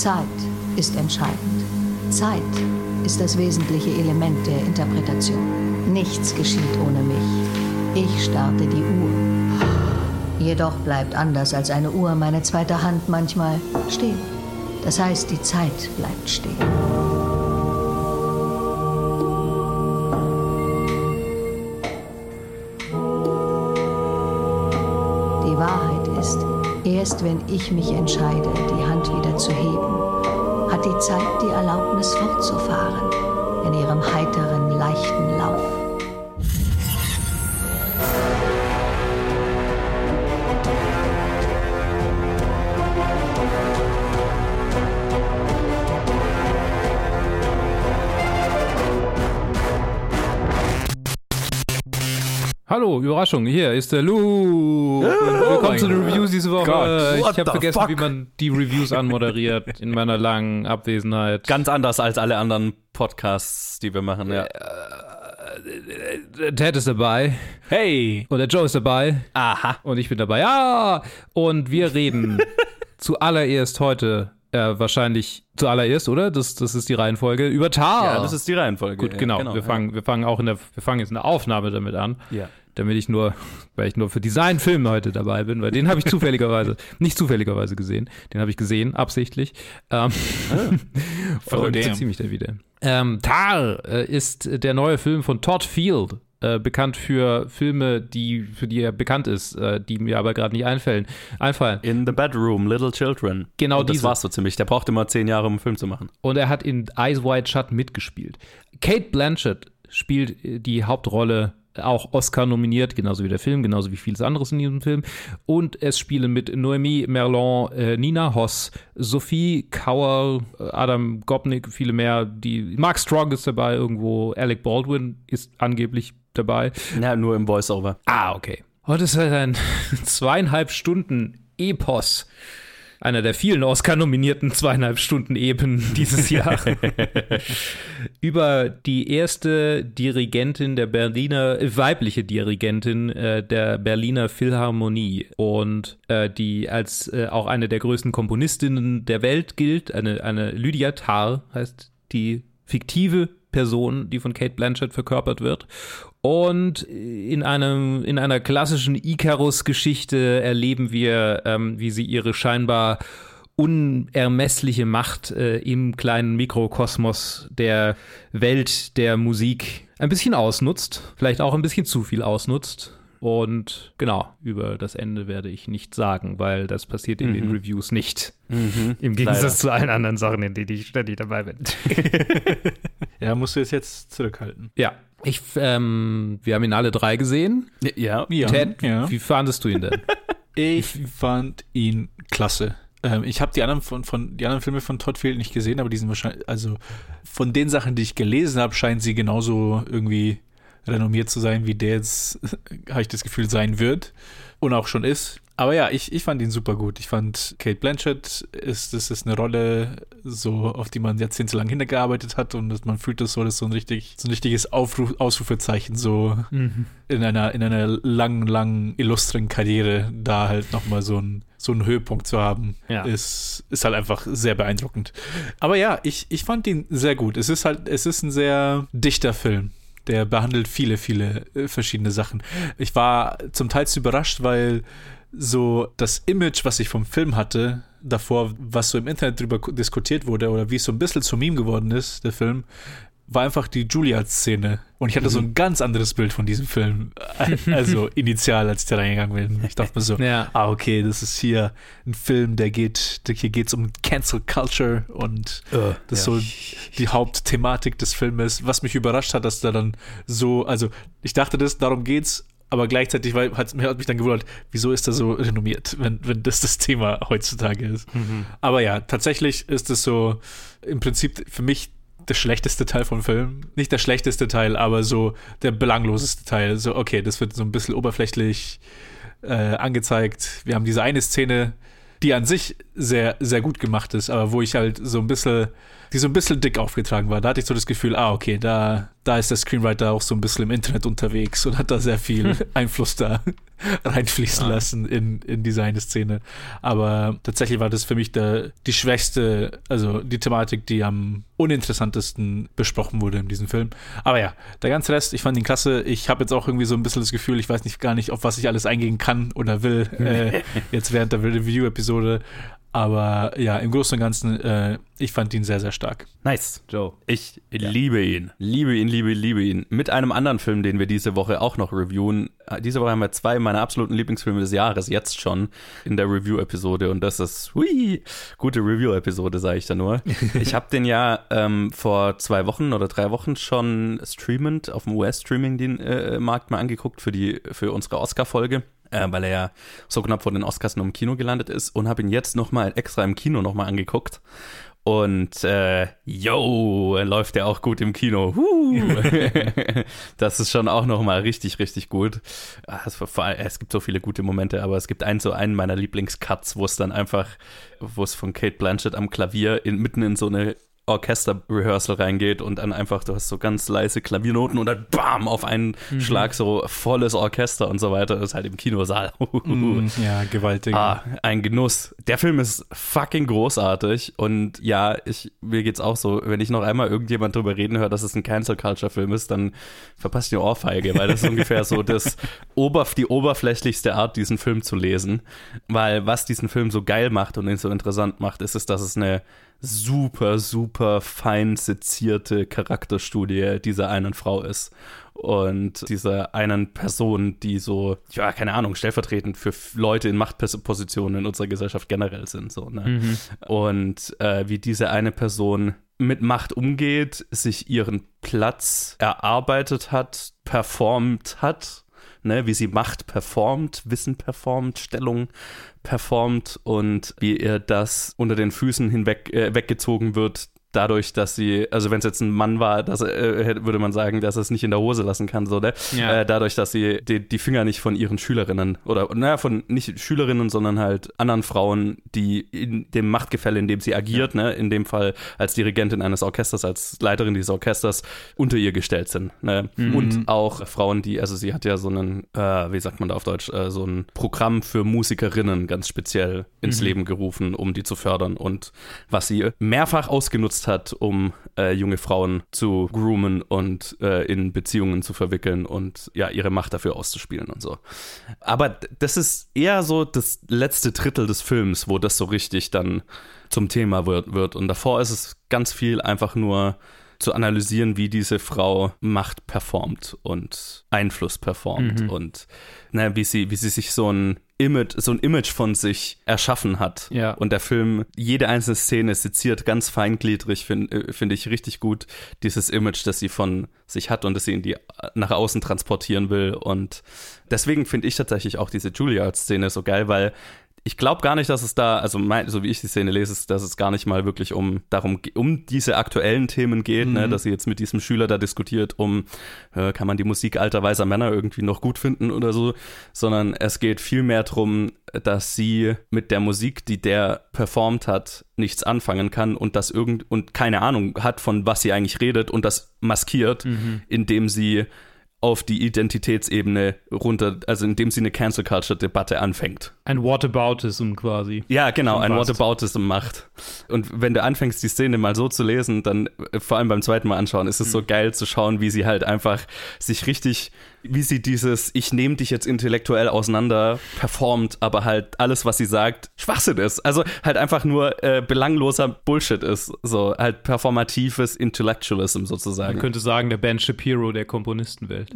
Zeit ist entscheidend. Zeit ist das wesentliche Element der Interpretation. Nichts geschieht ohne mich. Ich starte die Uhr. Jedoch bleibt anders als eine Uhr meine zweite Hand manchmal stehen. Das heißt, die Zeit bleibt stehen. Die Wahrheit ist, erst wenn ich mich entscheide, die Hand wieder zu heben, hat die Zeit die Erlaubnis fortzufahren in ihrem heiteren, leichten Lauf. Hallo, Überraschung, hier ist der Lou. Willkommen zu den Reviews diese Woche. Gott, ich habe vergessen, fuck? wie man die Reviews anmoderiert in meiner langen Abwesenheit. Ganz anders als alle anderen Podcasts, die wir machen, ja. Der Ted ist dabei Hey! und der Joe ist dabei Aha. und ich bin dabei. Ja! Und wir reden zuallererst heute, äh, wahrscheinlich zuallererst, oder? Das, das ist die Reihenfolge, über Tar. Ja, das ist die Reihenfolge. Gut, ja, genau. wir, fangen, wir fangen auch in der, wir fangen jetzt in der Aufnahme damit an. Ja. Damit ich nur, weil ich nur für Designfilme heute dabei bin, weil den habe ich zufälligerweise, nicht zufälligerweise gesehen, den habe ich gesehen, absichtlich. Ähm, Oh, und damn. ziehe mich da wieder. Ähm, Tar äh, ist der neue Film von Todd Field, äh, bekannt für Filme, die für die er bekannt ist, äh, die mir aber gerade nicht einfallen. einfallen. In the Bedroom, Little Children. Genau Und das diese. war's so ziemlich. Der braucht immer zehn Jahre, um einen Film zu machen. Und er hat in Eyes Wide Shut mitgespielt. Kate Blanchett spielt äh, die Hauptrolle, auch Oscar nominiert, genauso wie der Film, genauso wie vieles anderes in diesem Film. Und es spielen mit Noemi Merlon, äh, Nina Hoss, Sophie Kauer, Adam Gopnik, viele mehr. Die, Mark Strong ist dabei irgendwo, Alec Baldwin ist angeblich dabei. Ja, nur im Voice-Over. Ah, okay. Und es ist halt ein zweieinhalb Stunden Epos. Einer der vielen Oscar-nominierten zweieinhalb Stunden Epen dieses Jahr. Über die erste Dirigentin der Berliner, äh, weibliche Dirigentin äh, der Berliner Philharmonie und äh, die als äh, auch eine der größten Komponistinnen der Welt gilt. Eine, eine Lydia Tarr heißt die fiktive Person, die von Kate Blanchett verkörpert wird. Und in einem, in einer klassischen Icarus-Geschichte erleben wir, ähm, wie sie ihre scheinbar unermessliche Macht äh, im kleinen Mikrokosmos der Welt der Musik ein bisschen ausnutzt, vielleicht auch ein bisschen zu viel ausnutzt. Und genau, über das Ende werde ich nicht sagen, weil das passiert in den Reviews nicht. Im Gegensatz Leider. zu allen anderen Sachen, in denen ich ständig dabei bin. Ja, musst du es jetzt zurückhalten. Ja. Ich, ähm, wir haben ihn alle drei gesehen. Ja. Ja, Ted, ja. wie fandest du ihn denn? Ich fand ihn klasse. Ähm, ich habe die anderen von, von die anderen Filme von Todd Field nicht gesehen, aber die sind wahrscheinlich, also von den Sachen, die ich gelesen habe, scheinen sie genauso irgendwie renommiert zu sein, wie der jetzt, habe ich das Gefühl, sein wird und auch schon ist. Aber ja, ich, ich fand ihn super gut. Ich fand Kate Blanchett ist, das ist eine Rolle, so auf die man jahrzehntelang hingearbeitet hat und das, man fühlt das so, das ist so ein richtig, so ein richtiges Aufruf, Ausrufezeichen, so in einer, in einer langen, langen, illustren Karriere da halt nochmal so ein so einen Höhepunkt zu haben, Ja. ist, ist halt einfach sehr beeindruckend. Aber ja, ich, ich fand ihn sehr gut. Es ist halt, es ist ein sehr dichter Film. Der behandelt viele, viele äh, verschiedene Sachen. Ich war zum Teil überrascht, weil so das Image, was ich vom Film hatte, davor, was so im Internet drüber diskutiert wurde oder wie es so ein bisschen zu Meme geworden ist, der Film, war einfach die Julia-Szene. Und ich hatte so ein ganz anderes Bild von diesem Film. Also initial, als ich da reingegangen bin. Ich dachte mir so, Ja. ah, okay, das ist hier ein Film, der geht, der, hier geht es um Cancel Culture und das ist so die Hauptthematik des Filmes. Was mich überrascht hat, dass da dann so, also ich dachte das, darum geht's, aber gleichzeitig war, hat, hat mich dann gewundert, wieso ist er so renommiert, wenn, wenn das das Thema heutzutage ist. Aber ja, tatsächlich ist es so im Prinzip für mich der schlechteste Teil vom Film. Nicht der schlechteste Teil, aber so der belangloseste Teil. So, okay, das wird so ein bisschen oberflächlich äh, angezeigt. Wir haben diese eine Szene, die an sich sehr, sehr gut gemacht ist, aber wo ich halt so ein bisschen, die so ein bisschen dick aufgetragen war. Da hatte ich so das Gefühl, ah, okay, da, da ist der Screenwriter auch so ein bisschen im Internet unterwegs und hat da sehr viel Einfluss da reinfließen ja. lassen in, in die seine Szene. Aber tatsächlich war das für mich der, die schwächste, also die Thematik, die am uninteressantesten besprochen wurde in diesem Film. Aber ja, der ganze Rest, ich fand ihn klasse. Ich habe jetzt auch irgendwie so ein bisschen das Gefühl, ich weiß nicht gar nicht, auf was ich alles eingehen kann oder will, äh, jetzt während der Review-Episode. Aber ja, im Großen und Ganzen, äh, ich fand ihn sehr, sehr stark. Nice, Joe. Ich ja. liebe ihn. Liebe ihn, liebe, liebe ihn. Mit einem anderen Film, den wir diese Woche auch noch reviewen. Diese Woche haben wir zwei meiner absoluten Lieblingsfilme des Jahres jetzt schon in der Review-Episode. Und das ist, hui, gute Review-Episode, sage ich da nur. ich habe den ja ähm, vor zwei Wochen oder drei Wochen schon streamend auf dem US-Streaming-Markt äh, mal angeguckt für, die, für unsere Oscar-Folge äh, weil er ja so knapp vor den Oscars noch im Kino gelandet ist und habe ihn jetzt nochmal extra im Kino nochmal angeguckt. Und äh, yo, läuft der auch gut im Kino. das ist schon auch nochmal richtig, richtig gut. Also, es gibt so viele gute Momente, aber es gibt einen so einen meiner Lieblingscuts, wo es dann einfach, wo es von Kate Blanchett am Klavier in, mitten in so eine Orchester-Rehearsal reingeht und dann einfach, du hast so ganz leise Klaviernoten und dann bam, auf einen mhm. Schlag so volles Orchester und so weiter. Das ist halt im Kinosaal. mm, ja, gewaltig. Ah, ein Genuss. Der Film ist fucking großartig und ja, ich, mir geht's auch so, wenn ich noch einmal irgendjemand drüber reden höre, dass es ein Cancel-Culture-Film ist, dann verpasst ich eine Ohrfeige, weil das ist ungefähr so das Oberf die oberflächlichste Art, diesen Film zu lesen. Weil was diesen Film so geil macht und ihn so interessant macht, ist es, dass es eine super, super fein sezierte Charakterstudie dieser einen Frau ist. Und dieser einen Person, die so, ja, keine Ahnung, stellvertretend für Leute in Machtpositionen in unserer Gesellschaft generell sind. So, ne? Mhm. Und äh, wie diese eine Person mit Macht umgeht, sich ihren Platz erarbeitet hat, performt hat ne, wie sie Macht performt, Wissen performt, Stellung performt und wie ihr das unter den Füßen hinweg äh, weggezogen wird dadurch, dass sie, also wenn es jetzt ein Mann war, das, äh, würde man sagen, dass er es nicht in der Hose lassen kann, so, ne? Ja. Äh, dadurch, dass sie die, die Finger nicht von ihren Schülerinnen oder, naja, von nicht Schülerinnen, sondern halt anderen Frauen, die in dem Machtgefälle, in dem sie agiert, ja. ne, in dem Fall als Dirigentin eines Orchesters, als Leiterin dieses Orchesters, unter ihr gestellt sind. Ne? Mhm. Und auch Frauen, die, also sie hat ja so einen, äh, wie sagt man da auf Deutsch, äh, so ein Programm für Musikerinnen ganz speziell ins mhm. Leben gerufen, um die zu fördern und was sie mehrfach ausgenutzt genutzt hat, um äh, junge Frauen zu groomen und äh, in Beziehungen zu verwickeln und ja, ihre Macht dafür auszuspielen und so. Aber das ist eher so das letzte Drittel des Films, wo das so richtig dann zum Thema wird. wird. Und davor ist es ganz viel einfach nur zu analysieren, wie diese Frau Macht performt und Einfluss performt mhm. und na, wie sie, wie sie sich so ein Image, so ein Image von sich erschaffen hat. Ja. Und der Film, jede einzelne Szene seziert ganz feingliedrig, finde äh, find ich richtig gut, dieses Image, das sie von sich hat und das sie in die, nach außen transportieren will. Und deswegen finde ich tatsächlich auch diese Juilliard-Szene so geil, weil ich glaube gar nicht, dass es da, also mein, so wie ich die Szene lese, ist, dass es gar nicht mal wirklich um darum um diese aktuellen Themen geht, ne, mhm. ne, dass sie jetzt mit diesem Schüler da diskutiert, um äh, kann man die Musik alter weißer Männer irgendwie noch gut finden oder so, sondern es geht vielmehr darum, dass sie mit der Musik, die der performt hat, nichts anfangen kann und das irgend und keine Ahnung hat, von was sie eigentlich redet und das maskiert, mhm. indem sie auf die Identitätsebene runter, also indem sie eine Cancel Culture Debatte anfängt. Ein Whataboutism quasi. Ja, genau, ein Whataboutism macht. Und wenn du anfängst, die Szene mal so zu lesen, dann äh, vor allem beim zweiten Mal anschauen, ist es mhm. so geil zu schauen, wie sie halt einfach sich richtig wie sie dieses Ich nehme dich jetzt intellektuell auseinander performt, aber halt alles, was sie sagt, Schwachsinn ist. Also halt einfach nur äh, belangloser Bullshit ist. So halt performatives Intellectualism sozusagen. Man könnte sagen, der Ben Shapiro der Komponistenwelt.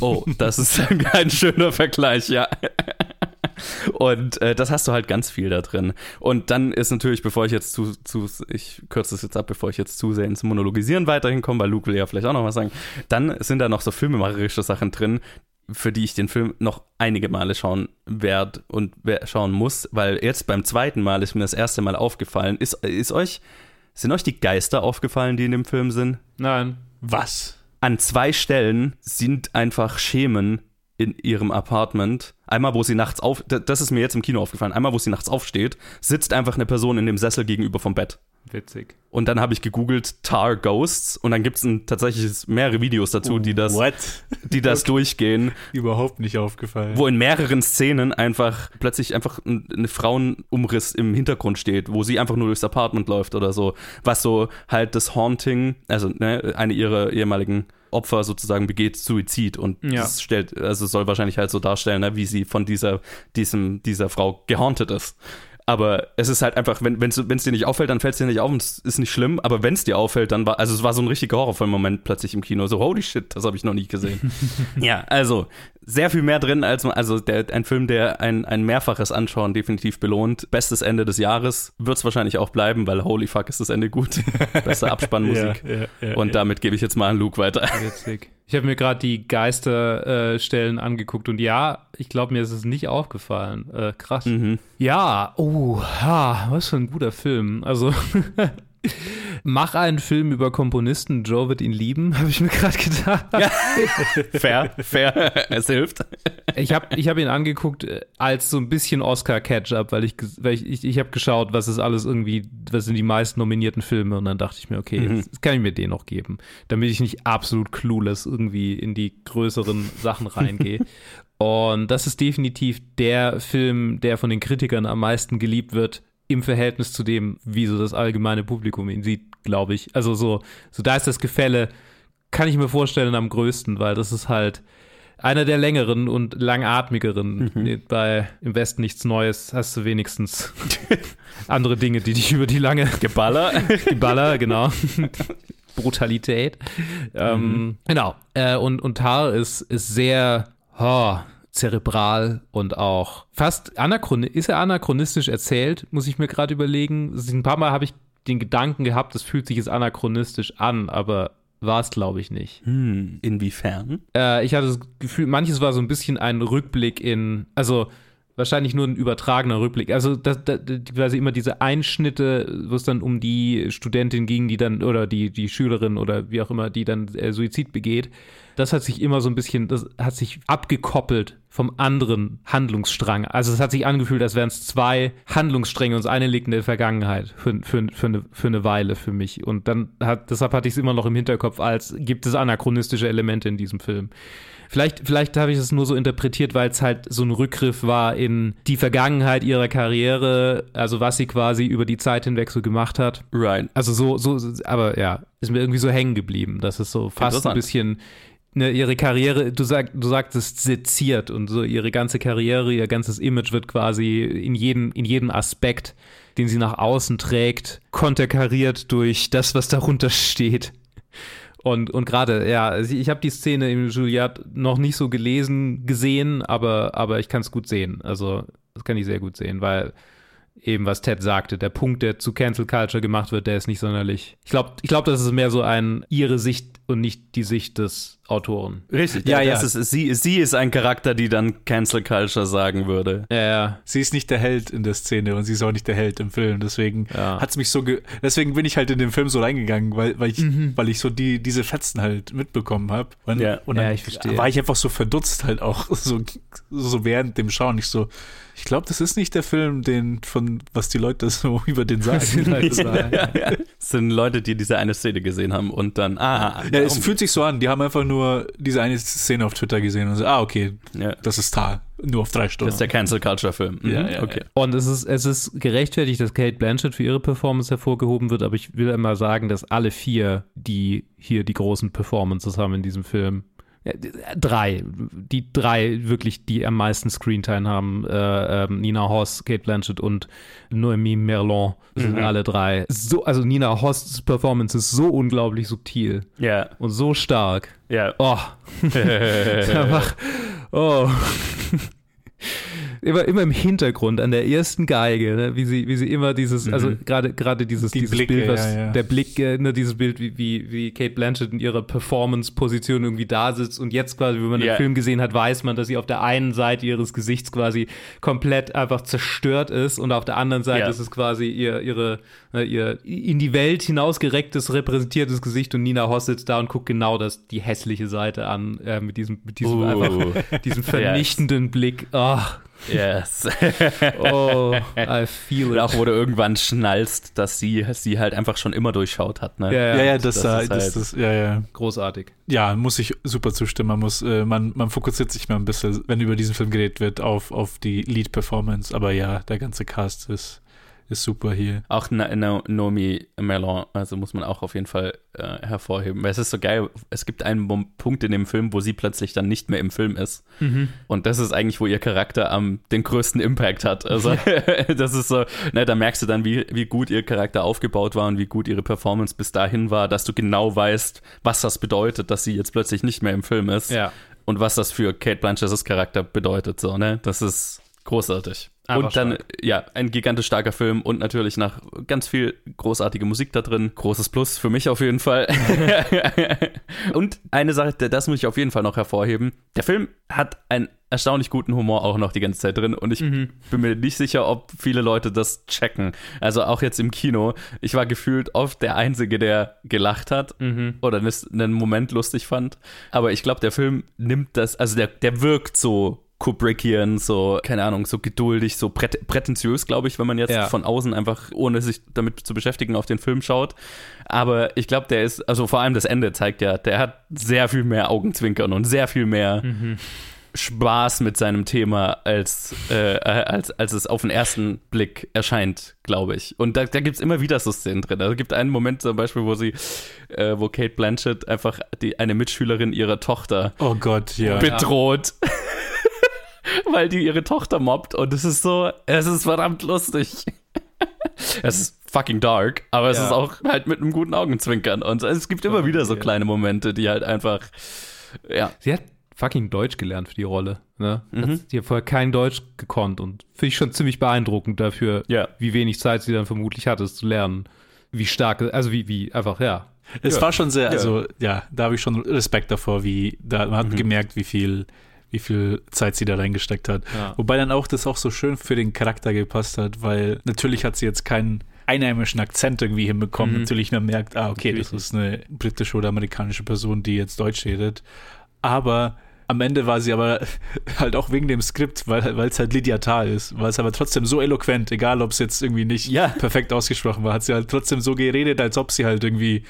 Oh, das ist ein schöner Vergleich, ja. Und äh, das hast du halt ganz viel da drin. Und dann ist natürlich, bevor ich jetzt zu, zu ich kürze es jetzt ab, bevor ich jetzt zu sehr ins Monologisieren weiterhin komme, weil Luke will ja vielleicht auch noch was sagen, dann sind da noch so filmemacherische Sachen drin, für die ich den Film noch einige Male schauen werde und schauen muss, weil jetzt beim zweiten Mal ist mir das erste Mal aufgefallen. Ist, ist euch, sind euch die Geister aufgefallen, die in dem Film sind? Nein. Was? An zwei Stellen sind einfach Schemen in ihrem Apartment. Einmal, wo sie nachts auf, das ist mir jetzt im Kino aufgefallen, einmal, wo sie nachts aufsteht, sitzt einfach eine Person in dem Sessel gegenüber vom Bett. Witzig. Und dann habe ich gegoogelt Tar Ghosts und dann gibt es tatsächlich mehrere Videos dazu, die das, What? die das durchgehen, Überhaupt nicht aufgefallen. wo in mehreren Szenen einfach plötzlich einfach ein, eine Frauenumriss im Hintergrund steht, wo sie einfach nur durchs Apartment läuft oder so, was so halt das Haunting, also ne, eine ihrer ehemaligen Opfer sozusagen begeht Suizid und Ja. das stellt, also soll wahrscheinlich halt so darstellen, ne, wie sie von dieser, diesem, dieser Frau gehauntet ist. Aber es ist halt einfach, wenn es dir nicht auffällt, dann fällt es dir nicht auf und es ist nicht schlimm. Aber wenn es dir auffällt, dann war, also es war so ein richtiger Horrorfilm-Moment plötzlich im Kino. So, holy shit, das habe ich noch nie gesehen. ja, also sehr viel mehr drin, als also der, ein Film, der ein, ein mehrfaches Anschauen definitiv belohnt. Bestes Ende des Jahres wird es wahrscheinlich auch bleiben, weil holy fuck ist das Ende gut. Beste Abspannmusik. Ja, ja, ja, und damit gebe ich jetzt mal an Luke weiter. Witzig. Ich habe mir gerade die Geisterstellen äh, angeguckt und ja, ich glaube, mir ist es nicht aufgefallen. Äh, krass. Mhm. Ja, oh, ha, was für ein guter Film. Also, mach einen Film über Komponisten, Joe wird ihn lieben, habe ich mir gerade gedacht. Fair, fair, es hilft. Ich habe ich hab ihn angeguckt äh, als so ein bisschen Oscar-Catch-up, weil ich, weil ich, ich, ich habe geschaut, was ist alles irgendwie, was sind die meisten nominierten Filme und dann dachte ich mir, okay, Mhm. jetzt, jetzt kann ich mir den noch geben, damit ich nicht absolut clueless irgendwie in die größeren Sachen reingehe. und das ist definitiv der Film, der von den Kritikern am meisten geliebt wird im Verhältnis zu dem, wie so das allgemeine Publikum ihn sieht, glaube ich. Also so, so da ist das Gefälle, kann ich mir vorstellen, am größten, weil das ist halt einer der längeren und langatmigeren. Bei Im Westen nichts Neues hast du wenigstens andere Dinge, die dich über die lange Geballer. die Baller, genau. Brutalität. Ähm, genau. Äh, und, und Tar ist, ist sehr oh, zerebral und auch fast anachronistisch. Ist er anachronistisch erzählt, muss ich mir gerade überlegen. Ein paar Mal habe ich den Gedanken gehabt, das fühlt sich jetzt anachronistisch an, aber war es, glaube ich, nicht. Hm, inwiefern? Äh, ich hatte das Gefühl, manches war so ein bisschen ein Rückblick in, also wahrscheinlich nur ein übertragener Rückblick. Also das, das, quasi immer diese Einschnitte, wo es dann um die Studentin ging, die dann, oder die, die Schülerin oder wie auch immer, die dann äh, Suizid begeht. Das hat sich immer so ein bisschen, das hat sich abgekoppelt vom anderen Handlungsstrang. Also es hat sich angefühlt, als wären es zwei Handlungsstränge und das eine liegt in der Vergangenheit für, für, für, eine, für eine Weile für mich. Und dann hat, deshalb hatte ich es immer noch im Hinterkopf, als gibt es anachronistische Elemente in diesem Film. Vielleicht, vielleicht habe ich es nur so interpretiert, weil es halt so ein Rückgriff war in die Vergangenheit ihrer Karriere, also was sie quasi über die Zeit hinweg so gemacht hat. Right. Also so, so, aber ja, ist mir irgendwie so hängen geblieben, dass es so fast ein bisschen ne, ihre Karriere, du, sag, du sagtest seziert und so ihre ganze Karriere, ihr ganzes Image wird quasi in jedem, in jedem Aspekt, den sie nach außen trägt, konterkariert durch das, was darunter steht. Und, und gerade, ja, ich habe die Szene im Juliet noch nicht so gelesen, gesehen, aber, aber ich kann es gut sehen. Also, das kann ich sehr gut sehen, weil eben, was Ted sagte, der Punkt, der zu Cancel Culture gemacht wird, der ist nicht sonderlich. Ich glaube, ich glaub, das ist mehr so ein ihre Sicht und nicht die Sicht des Autoren. Richtig. Ja, das ja. Ist, sie, sie ist ein Charakter, die dann Cancel Culture sagen würde. Ja, ja. Sie ist nicht der Held in der Szene und sie ist auch nicht der Held im Film. Deswegen Ja. hat's mich so, ge deswegen bin ich halt in den Film so reingegangen, weil, weil ich, Mhm. weil ich so die, diese Fetzen halt mitbekommen habe. Und, Ja. und dann Ja, ich verstehe. war ich einfach so verdutzt halt auch so, so während dem Schauen. Ich so, ich glaube, das ist nicht der Film, den von was die Leute so über den sagen. Sagen. ja, ja. Das sind Leute, die diese eine Szene gesehen haben und dann, ah, Ja, es fühlt sich so an. Die haben einfach nur diese eine Szene auf Twitter gesehen und so, ah, okay, ja. das ist Tar. Nur auf drei Das Stunden. ist der Cancel Culture Film. Mhm, Ja, ja, okay. Und es ist, es ist gerechtfertigt, dass Kate Blanchett für ihre Performance hervorgehoben wird, aber ich will immer sagen, dass alle vier, die hier die großen Performances haben in diesem Film, drei, die drei wirklich, die am meisten Screentime haben, äh, ähm, Nina Hoss, Kate Blanchett und Noemi Merlon, sind alle drei. So, also Nina Hoss' Performance ist so unglaublich subtil Ja, und so stark. ja. Oh, einfach, oh. Immer, immer im Hintergrund an der ersten Geige, ne, wie sie, wie sie immer dieses, also gerade gerade dieses, Die dieses Blicke, Bild, was ja, ja. der Blick, äh, ne, dieses Bild, wie, wie, wie Kate Blanchett in ihrer Performance-Position irgendwie da sitzt und jetzt quasi, wenn man Ja. den Film gesehen hat, weiß man, dass sie auf der einen Seite ihres Gesichts quasi komplett einfach zerstört ist und auf der anderen Seite Ja. ist es quasi ihr, ihre äh, ihr in die Welt hinausgerecktes, repräsentiertes Gesicht und Nina Hoss sitzt da und guckt genau das, die hässliche Seite an, äh, mit diesem, mit diesem, Uh. einfach, diesem vernichtenden Blick. Ach, Yes. oh, I feel Und it. auch, wo du irgendwann schnallst, dass sie sie halt einfach schon immer durchschaut hat, ne? Ja, Ja, ja, das, das das, ist das, halt- das, ja, ja. großartig. Ja, muss ich super zustimmen. Man muss, äh, man, man fokussiert sich mal ein bisschen, wenn über diesen Film geredet wird, auf, auf die Lead-Performance. Aber ja, der ganze Cast ist, ist super hier. Auch Na Na Naomi also muss man auch auf jeden Fall äh, hervorheben. Weil es ist so geil, es gibt einen Punkt in dem Film, wo sie plötzlich dann nicht mehr im Film ist. Und das ist eigentlich, wo ihr Charakter am den größten Impact hat. Also das ist so, ne, da merkst du dann, wie, wie gut ihr Charakter aufgebaut war und wie gut ihre Performance bis dahin war, dass du genau weißt, was das bedeutet, dass sie jetzt plötzlich nicht mehr im Film ist. Ja. Und was das für Kate Blanchetts Charakter bedeutet, so, ne? Das ist großartig. Einfach und dann, stark. ja, ein gigantisch starker Film und natürlich nach ganz viel großartige Musik da drin. Großes Plus für mich auf jeden Fall. und eine Sache, das muss ich auf jeden Fall noch hervorheben. Der Film hat einen erstaunlich guten Humor auch noch die ganze Zeit drin und ich bin mir nicht sicher, ob viele Leute das checken. Also auch jetzt im Kino. Ich war gefühlt oft der Einzige, der gelacht hat oder einen Moment lustig fand. Aber ich glaube, der Film nimmt das, also der, der wirkt so Kubrickian, so, keine Ahnung, so geduldig, so prät prätentiös, glaube ich, wenn man jetzt Ja. von außen einfach, ohne sich damit zu beschäftigen, auf den Film schaut. Aber ich glaube, der ist, also vor allem das Ende zeigt ja, der hat sehr viel mehr Augenzwinkern und sehr viel mehr Spaß mit seinem Thema, als, äh, als, als es auf den ersten Blick erscheint, glaube ich. Und da, da gibt es immer wieder so Szenen drin. Also es gibt einen Moment zum Beispiel, wo sie, äh, wo Kate Blanchett einfach die, eine Mitschülerin ihrer Tochter Oh Gott, ja. bedroht. Weil die ihre Tochter mobbt und es ist so, es ist verdammt lustig. es ist fucking dark, aber es Ja. ist auch halt mit einem guten Augenzwinkern und es gibt immer wieder so kleine Momente, die halt einfach, ja, Sie hat fucking Deutsch gelernt für die Rolle. Ne? Mhm. Hat- Die hat vorher kein Deutsch gekonnt und finde ich schon ziemlich beeindruckend dafür, Ja. wie wenig Zeit sie dann vermutlich hatte, es zu lernen. Wie stark, also wie, wie einfach, ja. Es Ja. war schon sehr, also ja, da habe ich schon Respekt davor, wie, da man hat Mhm. gemerkt, wie viel, wie viel Zeit sie da reingesteckt hat. Ja. Wobei dann auch das auch so schön für den Charakter gepasst hat, weil natürlich hat sie jetzt keinen einheimischen Akzent irgendwie hinbekommen. Mhm. Natürlich man merkt, ah, okay, das ist eine britische oder amerikanische Person, die jetzt Deutsch redet. Aber am Ende war sie aber halt auch wegen dem Skript, weil es halt Lydia Tarr ist, war es aber trotzdem so eloquent, egal ob es jetzt irgendwie nicht Ja. perfekt ausgesprochen war, hat sie halt trotzdem so geredet, als ob sie halt irgendwie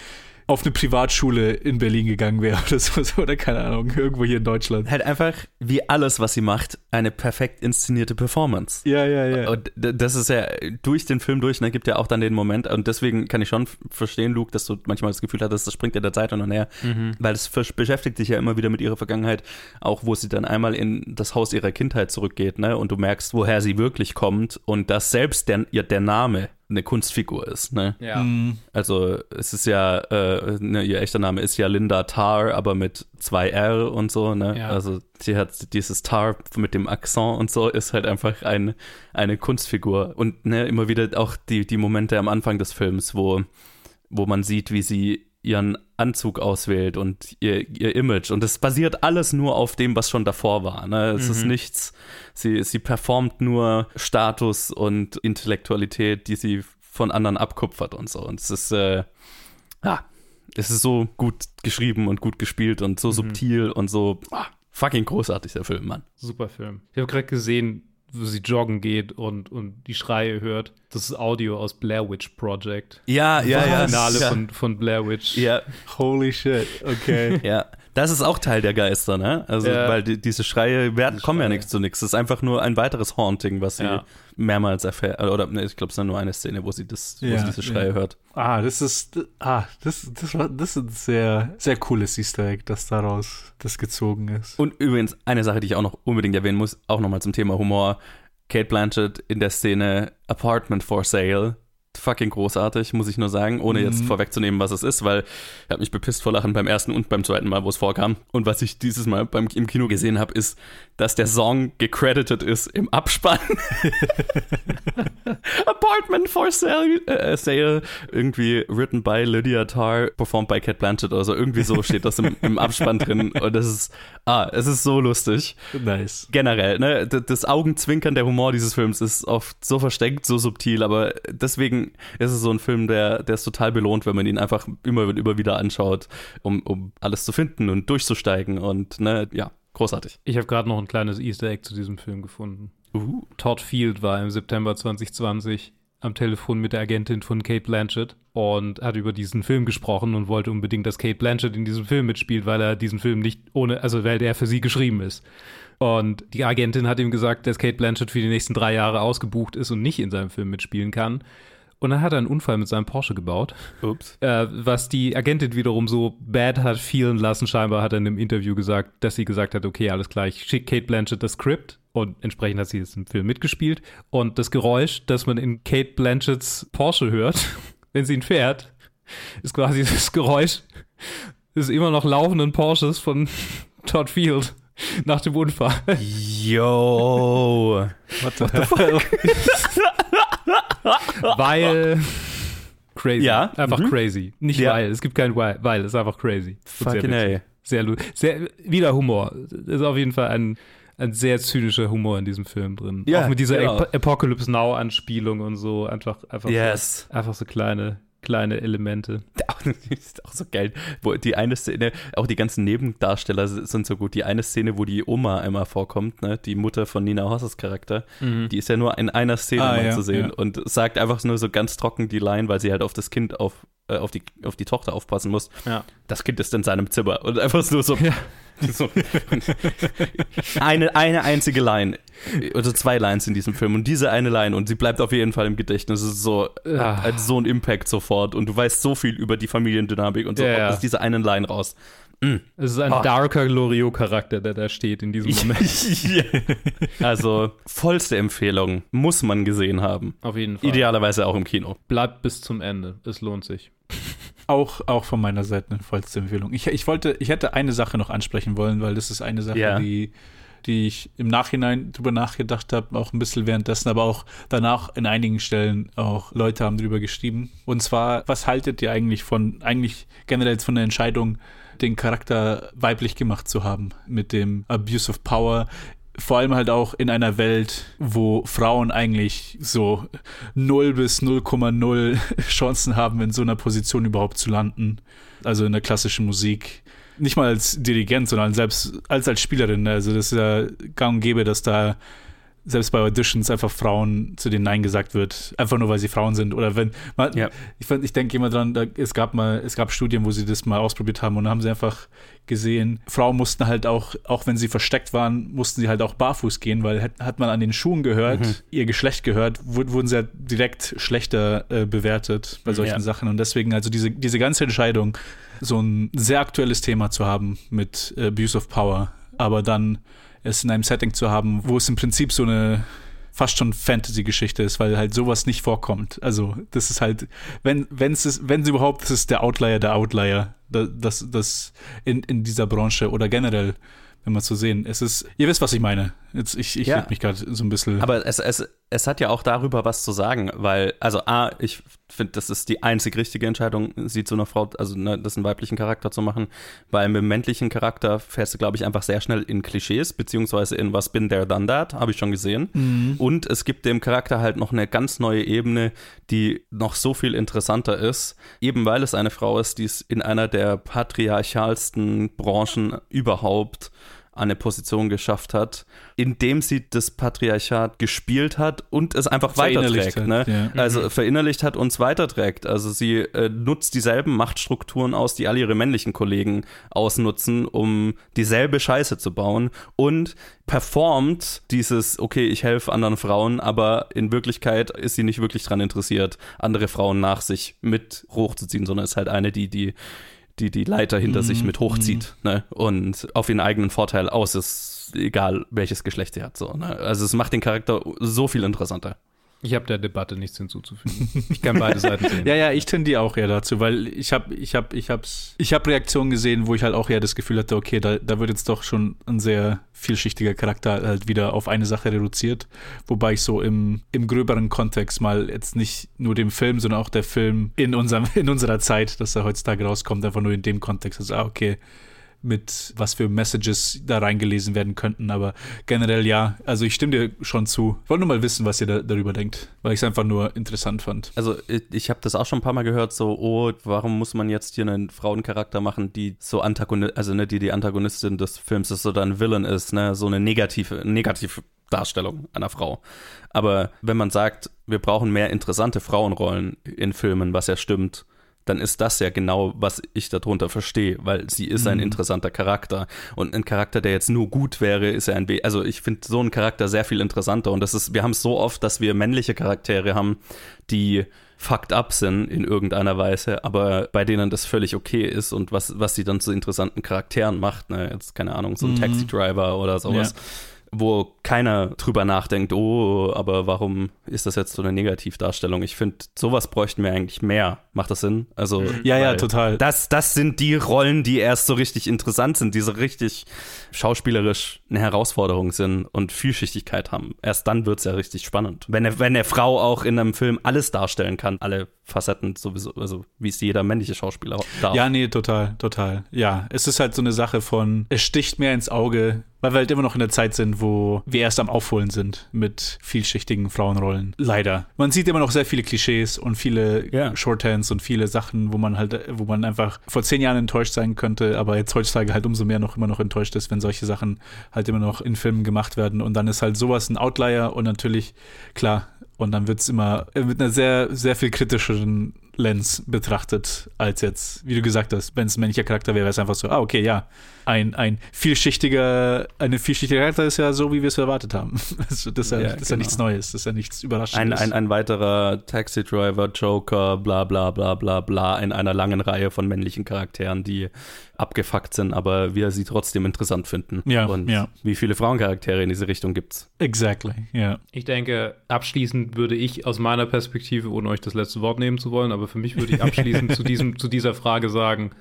auf eine Privatschule in Berlin gegangen wäre oder so, oder keine Ahnung, irgendwo hier in Deutschland. halt einfach wie alles, was sie macht, eine perfekt inszenierte Performance. Ja, ja, ja. Und das ist ja durch den Film durch, ne, gibt ja auch dann den Moment, und deswegen kann ich schon verstehen, Luke, dass du manchmal das Gefühl hattest, das springt in der Zeit und her, weil es beschäftigt sich ja immer wieder mit ihrer Vergangenheit, auch wo sie dann einmal in das Haus ihrer Kindheit zurückgeht, ne, und du merkst, woher sie wirklich kommt und dass selbst der, ihr, der Name eine Kunstfigur ist, ne. Ja. Mhm. Also es ist ja, äh, ne, ihr echter Name ist ja Linda Tarr, aber mit zwei R und so, ne? Ja. Also sie hat dieses Tarr mit dem Akzent und so ist halt einfach ein, eine Kunstfigur. Und ne, immer wieder auch die, die Momente am Anfang des Films, wo, wo man sieht, wie sie ihren Anzug auswählt und ihr, ihr Image. Und es basiert alles nur auf dem, was schon davor war. Ne? Es ist nichts, sie, sie performt nur Status und Intellektualität, die sie von anderen abkupfert und so. Und es ist, äh, ja, es ist so gut geschrieben und gut gespielt und so subtil und so ah, fucking großartig, der Film, Mann. Super Film. Ich habe gerade gesehen, wo sie joggen geht und, und die Schreie hört. Das ist Audio aus Blair Witch Project. Ja, ja, Das ja. Finale ja. von, von Blair Witch. ja, Holy shit, okay. ja. Das ist auch Teil der Geister, ne? Also, Ja. weil die, diese Schreie werden, Diese kommen ja Schreie. nichts zu nichts. Das ist einfach nur ein weiteres Haunting, was sie Ja. mehrmals erfährt. Oder ne, ich glaube, es ist nur eine Szene, wo sie das, wo Ja, sie diese Schreie ja. hört. ah, das ist, ah, das, das war, das ist ein sehr, sehr cooles Easter Egg, dass daraus das gezogen ist. Und übrigens, eine Sache, die ich auch noch unbedingt erwähnen muss, auch nochmal zum Thema Humor. Kate Blanchett in der Szene Apartment for Sale. Fucking großartig, muss ich nur sagen, ohne jetzt Mhm. vorwegzunehmen, was es ist, weil ich habe mich bepisst vor Lachen beim ersten und beim zweiten Mal, wo es vorkam. Und was ich dieses Mal beim, im Kino gesehen habe, ist, dass der Song gecredited ist im Abspann. Apartment for Sale, äh, sale, irgendwie written by Lydia Tarr, performed by Kate Blanchett oder so. Irgendwie so steht das im, im Abspann drin. Und das ist, ah, es ist so lustig Nice. generell, ne, das Augenzwinkern der Humor dieses Films ist oft so versteckt, so subtil, aber deswegen ist es so ein Film, der, der ist total belohnt, wenn man ihn einfach immer, immer wieder anschaut, um, um alles zu finden und durchzusteigen. Und ne, ja, großartig. Ich habe gerade noch ein kleines Easter Egg zu diesem Film gefunden. Uh. Todd Field war im September 2020 am Telefon mit der Agentin von Kate Blanchett und hat über diesen Film gesprochen und wollte unbedingt, dass Kate Blanchett in diesem Film mitspielt, weil er diesen Film nicht ohne, also weil der für sie geschrieben ist. Und die Agentin hat ihm gesagt, dass Kate Blanchett für die nächsten drei Jahre ausgebucht ist und nicht in seinem Film mitspielen kann. Und dann hat er einen Unfall mit seinem Porsche gebaut. Ups. Äh, was die Agentin wiederum so bad hat fielen lassen. Scheinbar hat er in einem Interview gesagt, dass sie gesagt hat, okay, alles klar, ich schicke Kate Blanchett das Skript. Und entsprechend hat sie jetzt im Film mitgespielt. Und das Geräusch, das man in Kate Blanchetts Porsche hört, wenn sie ihn fährt, ist quasi das Geräusch des immer noch laufenden Porsches von Todd Field nach dem Unfall. Yo. What the, hell? Weil. Crazy. Ja, Einfach mhm. crazy. Nicht Ja. weil. Es gibt kein weil. Weil. Es ist einfach crazy. Sehr Fucking witzig. A. Sehr, sehr, wieder Humor. Ist auf jeden Fall ein, ein sehr zynischer Humor in diesem Film drin. Ja, Auch mit dieser genau. Ap Apocalypse Now Anspielung und so. Einfach, einfach, Yes. so, einfach so kleine, kleine Elemente. Ist auch so geil. Wo die eine Szene, auch die ganzen Nebendarsteller sind so gut. Die eine Szene, wo die Oma einmal vorkommt, ne, die Mutter von Nina Hosses Charakter, die ist ja nur in einer Szene Ah, mal ja, zu sehen ja. und sagt einfach nur so ganz trocken die Line, weil sie halt auf das Kind auf äh, auf die auf die Tochter aufpassen muss. Ja. Das Kind ist in seinem Zimmer und einfach nur so, so eine eine einzige Line oder zwei Lines in diesem Film und diese eine Line und sie bleibt auf jeden Fall im Gedächtnis. Es ist so Ah. hat, hat so einen Impact sofort und du weißt so viel über die Familiendynamik und so Ja, ja. aus dieser einen Line raus. Es ist ein Ah. darker Loriot-Charakter, der da steht in diesem Moment. Also vollste Empfehlung, muss man gesehen haben. Auf jeden Fall. Idealerweise auch im Kino. Bleibt bis zum Ende. Es lohnt sich. Auch, auch von meiner Seite eine vollste Empfehlung. Ich, ich wollte, ich hätte eine Sache noch ansprechen wollen, weil das ist eine Sache, Ja. die, die ich im Nachhinein drüber nachgedacht habe, auch ein bisschen währenddessen, aber auch danach in einigen Stellen auch Leute haben drüber geschrieben. Und zwar, was haltet ihr eigentlich von, eigentlich generell von der Entscheidung, den Charakter weiblich gemacht zu haben mit dem Abuse of Power? Vor allem halt auch in einer Welt, wo Frauen eigentlich so 0 bis 0,0 Chancen haben, in so einer Position überhaupt zu landen. Also in der klassischen Musik. Nicht mal als Dirigent, sondern selbst als als Spielerin. Also das ist ja gang und gäbe, dass da selbst bei Auditions einfach Frauen zu denen Nein gesagt wird, einfach nur weil sie Frauen sind. Oder wenn man, Ja. ich, ich denke immer dran, da, es gab mal, es gab Studien, wo sie das mal ausprobiert haben und haben sie einfach gesehen, Frauen mussten halt auch, auch wenn sie versteckt waren, mussten sie halt auch barfuß gehen, weil hat, hat man an den Schuhen gehört, ihr Geschlecht gehört, wurden, wurden sie halt direkt schlechter äh, bewertet bei solchen Ja. Sachen. Und deswegen, also diese, diese ganze Entscheidung, so ein sehr aktuelles Thema zu haben mit äh, Abuse of Power, aber dann es in einem Setting zu haben, wo es im Prinzip so eine fast schon Fantasy-Geschichte ist, weil halt sowas nicht vorkommt. Also das ist halt, wenn es wenn es überhaupt, das ist der Outlier der Outlier, das, das, das in, in dieser Branche oder generell, wenn man so sehen. Es ist, ihr wisst, was ich meine. Jetzt, ich ich Ja. mich gerade so ein bisschen. Aber es, es, es hat ja auch darüber was zu sagen, weil, also A, ich finde, das ist die einzig richtige Entscheidung, sie zu einer Frau, also ne, das einen weiblichen Charakter zu machen, weil mit dem männlichen Charakter fährst du, glaube ich, einfach sehr schnell in Klischees, beziehungsweise in was bin there, done that, habe ich schon gesehen. Und es gibt dem Charakter halt noch eine ganz neue Ebene, die noch so viel interessanter ist, eben weil es eine Frau ist, die es in einer der patriarchalsten Branchen überhaupt an eine Position geschafft hat, indem sie das Patriarchat gespielt hat und es einfach weiterträgt. hat, Ne? ja. Also verinnerlicht hat und es weiterträgt. Also sie äh, nutzt dieselben Machtstrukturen aus, die all ihre männlichen Kollegen ausnutzen, um dieselbe Scheiße zu bauen und performt dieses, okay, ich helfe anderen Frauen, aber in Wirklichkeit ist sie nicht wirklich daran interessiert, andere Frauen nach sich mit hochzuziehen, sondern ist halt eine, die die die die Leiter hinter sich mit hochzieht ne? und auf ihren eigenen Vorteil aus ist, egal welches Geschlecht sie hat. So, ne? Also es macht den Charakter so viel interessanter. Ich habe der Debatte nichts hinzuzufügen. Ich kann beide Seiten sehen. Ja, ja, ich tendiere auch eher dazu, weil ich habe ich hab, ich hab's, ich hab Reaktionen gesehen, wo ich halt auch eher das Gefühl hatte, okay, da, da wird jetzt doch schon ein sehr vielschichtiger Charakter halt wieder auf eine Sache reduziert. Wobei ich so im, im gröberen Kontext mal jetzt nicht nur dem Film, sondern auch der Film in, unserem, in unserer Zeit, dass er heutzutage rauskommt, einfach nur in dem Kontext. Also, ah, okay, mit was für Messages da reingelesen werden könnten. Aber generell ja, also ich stimme dir schon zu. Ich wollte nur mal wissen, was ihr da, darüber denkt, weil ich es einfach nur interessant fand. Also ich, habe das auch schon ein paar Mal gehört, so, oh, warum muss man jetzt hier einen Frauencharakter machen, die so Antagonist, also ne, die die Antagonistin des Films ist, so dann Villain ist, ne, so eine negative, negative Darstellung einer Frau. Aber wenn man sagt, wir brauchen mehr interessante Frauenrollen in Filmen, was ja stimmt, dann ist das ja genau, was ich darunter verstehe, weil sie ist ein Mhm. interessanter Charakter. Und ein Charakter, der jetzt nur gut wäre, ist ja ein, We also ich finde so einen Charakter sehr viel interessanter. Und das ist, wir haben es so oft, dass wir männliche Charaktere haben, die fucked up sind in irgendeiner Weise, aber bei denen das völlig okay ist und was, was sie dann zu interessanten Charakteren macht, ne, jetzt keine Ahnung, so ein Mhm. Taxi-Driver oder sowas. Wo keiner drüber nachdenkt, oh, aber warum ist das jetzt so eine Negativdarstellung? Ich finde, sowas bräuchten wir eigentlich mehr. Macht das Sinn? Also, Ja, ja, total. Das, das sind die Rollen, die erst so richtig interessant sind, die so richtig schauspielerisch eine Herausforderung sind und Vielschichtigkeit haben. Erst dann wird es ja richtig spannend. Wenn eine, wenn Frau auch in einem Film alles darstellen kann, alle Facetten sowieso, also wie es jeder männliche Schauspieler darf. Ja, nee, total, total. Ja, es ist halt so eine Sache von, es sticht mehr ins Auge, weil wir halt immer noch in der Zeit sind, wo wir erst am Aufholen sind mit vielschichtigen Frauenrollen. Leider. Man sieht immer noch sehr viele Klischees und viele Ja. Shorthands und viele Sachen, wo man halt, wo man einfach vor zehn Jahren enttäuscht sein könnte, aber jetzt heutzutage halt umso mehr noch immer noch enttäuscht ist, wenn solche Sachen halt immer noch in Filmen gemacht werden. Und dann ist halt sowas ein Outlier und natürlich, klar, und dann wird es immer äh, mit einer sehr, sehr viel kritischeren Lens betrachtet, als jetzt, wie du gesagt hast, wenn es ein männlicher Charakter wäre, wäre es einfach so, ah, okay, ja, ein, ein vielschichtiger, eine vielschichtige Charakter ist ja so, wie wir es erwartet haben. Also das ist ja, Ja, das ist ja genau. nichts Neues, das ist ja nichts Ein, Überraschendes. ein, ein weiterer Taxi-Driver, Joker, bla bla bla bla bla in einer langen Reihe von männlichen Charakteren, die abgefuckt sind, aber wir sie trotzdem interessant finden. Ja, Und ja. wie viele Frauencharaktere in diese Richtung gibt's? exactly, ja. Ich denke, abschließend würde ich aus meiner Perspektive, ohne euch das letzte Wort nehmen zu wollen, aber für mich würde ich abschließend zu, diesem, zu dieser Frage sagen,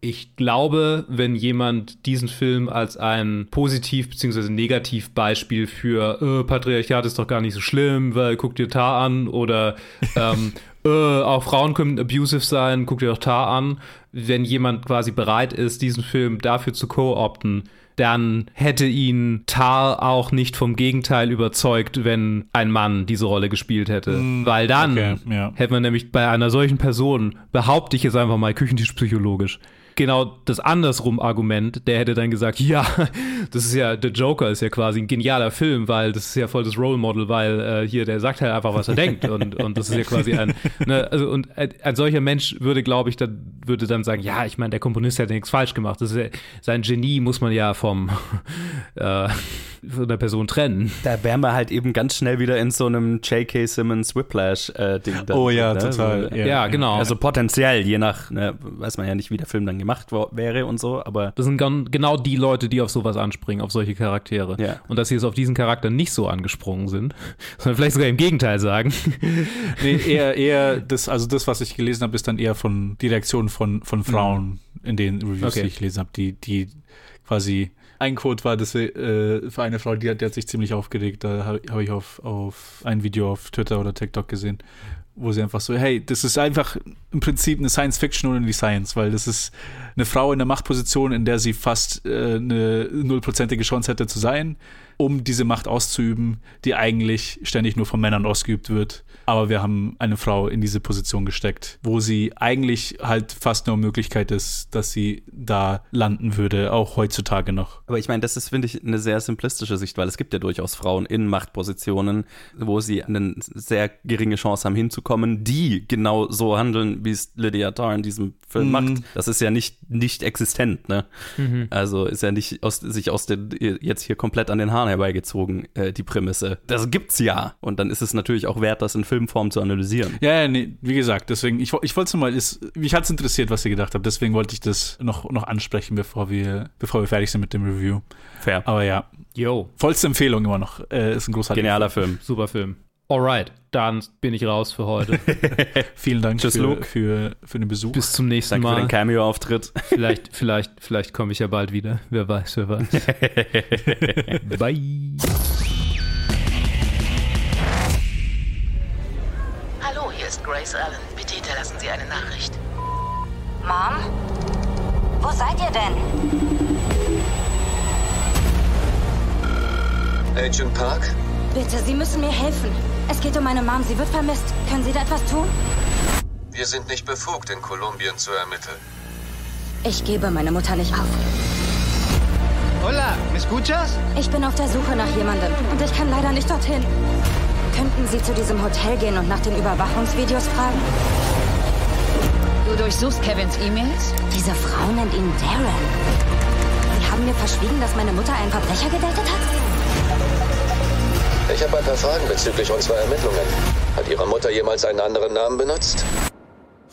ich glaube, wenn jemand diesen Film als ein positiv bzw. negativ Beispiel für äh, Patriarchat ist doch gar nicht so schlimm, weil guck dir Tar an oder ähm, äh, auch Frauen können abusive sein, guck dir doch Tar an. Wenn jemand quasi bereit ist, diesen Film dafür zu co-opten, dann hätte ihn Tar auch nicht vom Gegenteil überzeugt, wenn ein Mann diese Rolle gespielt hätte. Weil dann okay, ja. hätte man nämlich bei einer solchen Person, behaupte ich jetzt einfach mal küchentischpsychologisch, genau das andersrum Argument, der hätte dann gesagt, ja, das ist ja, der Joker ist ja quasi ein genialer Film, weil das ist ja voll das Role Model, weil äh, hier, der sagt halt einfach, was er denkt und, und das ist ja quasi ein, ne, also und ein, ein solcher Mensch würde, glaube ich, dann, würde dann sagen, ja, ich meine, der Komponist hat ja nichts falsch gemacht, das ist ja, sein Genie muss man ja vom, äh, von der Person trennen. Da wären wir halt eben ganz schnell wieder in so einem J.K. Simmons Whiplash-Ding. Oh ja, total. So, Ja, Ja, genau. Also potenziell, je nach, ne, weiß man ja nicht, wie der Film dann gemacht wo- wäre und so, aber Das sind genau die Leute, die auf sowas anspringen, auf solche Charaktere. Ja. Und dass sie jetzt auf diesen Charakter nicht so angesprungen sind, sondern vielleicht sogar im Gegenteil sagen. Nee, eher, eher das, also das, was ich gelesen habe, ist dann eher von die Reaktion von, von Frauen in den Reviews, Okay. die ich gelesen habe, die, die quasi ein Quote war, das äh, für eine Frau, die hat, die hat sich ziemlich aufgeregt. Da habe hab ich auf, auf ein Video auf Twitter oder TikTok gesehen, wo sie einfach so, hey, das ist einfach im Prinzip eine Science Fiction ohne die Science, weil das ist eine Frau in der Machtposition, in der sie fast äh, eine nullprozentige Chance hätte zu sein, um diese Macht auszuüben, die eigentlich ständig nur von Männern ausgeübt wird. Aber wir haben eine Frau in diese Position gesteckt, wo sie eigentlich halt fast nur Möglichkeit ist, dass sie da landen würde, auch heutzutage noch. Aber ich meine, das ist, finde ich, eine sehr simplistische Sicht, weil es gibt ja durchaus Frauen in Machtpositionen, wo sie eine sehr geringe Chance haben hinzukommen, die genau so handeln, wie es Lydia Tarr in diesem Film Mhm. macht. Das ist ja nicht, nicht existent, ne? Also ist ja nicht aus, sich aus den, jetzt hier komplett an den Haaren herbeigezogen, äh, die Prämisse. Das gibt's ja. Und dann ist es natürlich auch wert, das in Filmform zu analysieren. Ja, ja, nee, wie gesagt, deswegen, ich, ich wollte es mal, ist, mich hat es interessiert, was ihr gedacht habt, deswegen wollte ich das noch, noch ansprechen, bevor wir, bevor wir fertig sind mit dem Review. Fair. Aber ja, Yo, vollste Empfehlung immer noch. Äh, ist ein großartiger Genialer Film. super Film. Alright, dann bin ich raus für heute. Vielen Dank Tschüss, für, für, für, den Besuch. Bis zum nächsten Danke Mal. Danke für den Cameo-Auftritt. vielleicht, vielleicht, vielleicht komme ich ja bald wieder. Wer weiß, wer weiß. Bye. Hallo, hier ist Grace Allen. Bitte hinterlassen Sie eine Nachricht. Mom? Wo seid ihr denn? Agent Park? Bitte, Sie müssen mir helfen. Es geht um meine Mom. Sie wird vermisst. Können Sie da etwas tun? Wir sind nicht befugt, in Kolumbien zu ermitteln. Ich gebe meine Mutter nicht auf. Hola, ¿me escuchas? Ich bin auf der Suche nach jemandem und ich kann leider nicht dorthin. Könnten Sie zu diesem Hotel gehen und nach den Überwachungsvideos fragen? Du durchsuchst Kevins E-Mails? Diese Frau nennt ihn Darren. Sie haben mir verschwiegen, dass meine Mutter einen Verbrecher gedatet hat? Ich habe ein paar Fragen bezüglich unserer Ermittlungen. Hat Ihre Mutter jemals einen anderen Namen benutzt?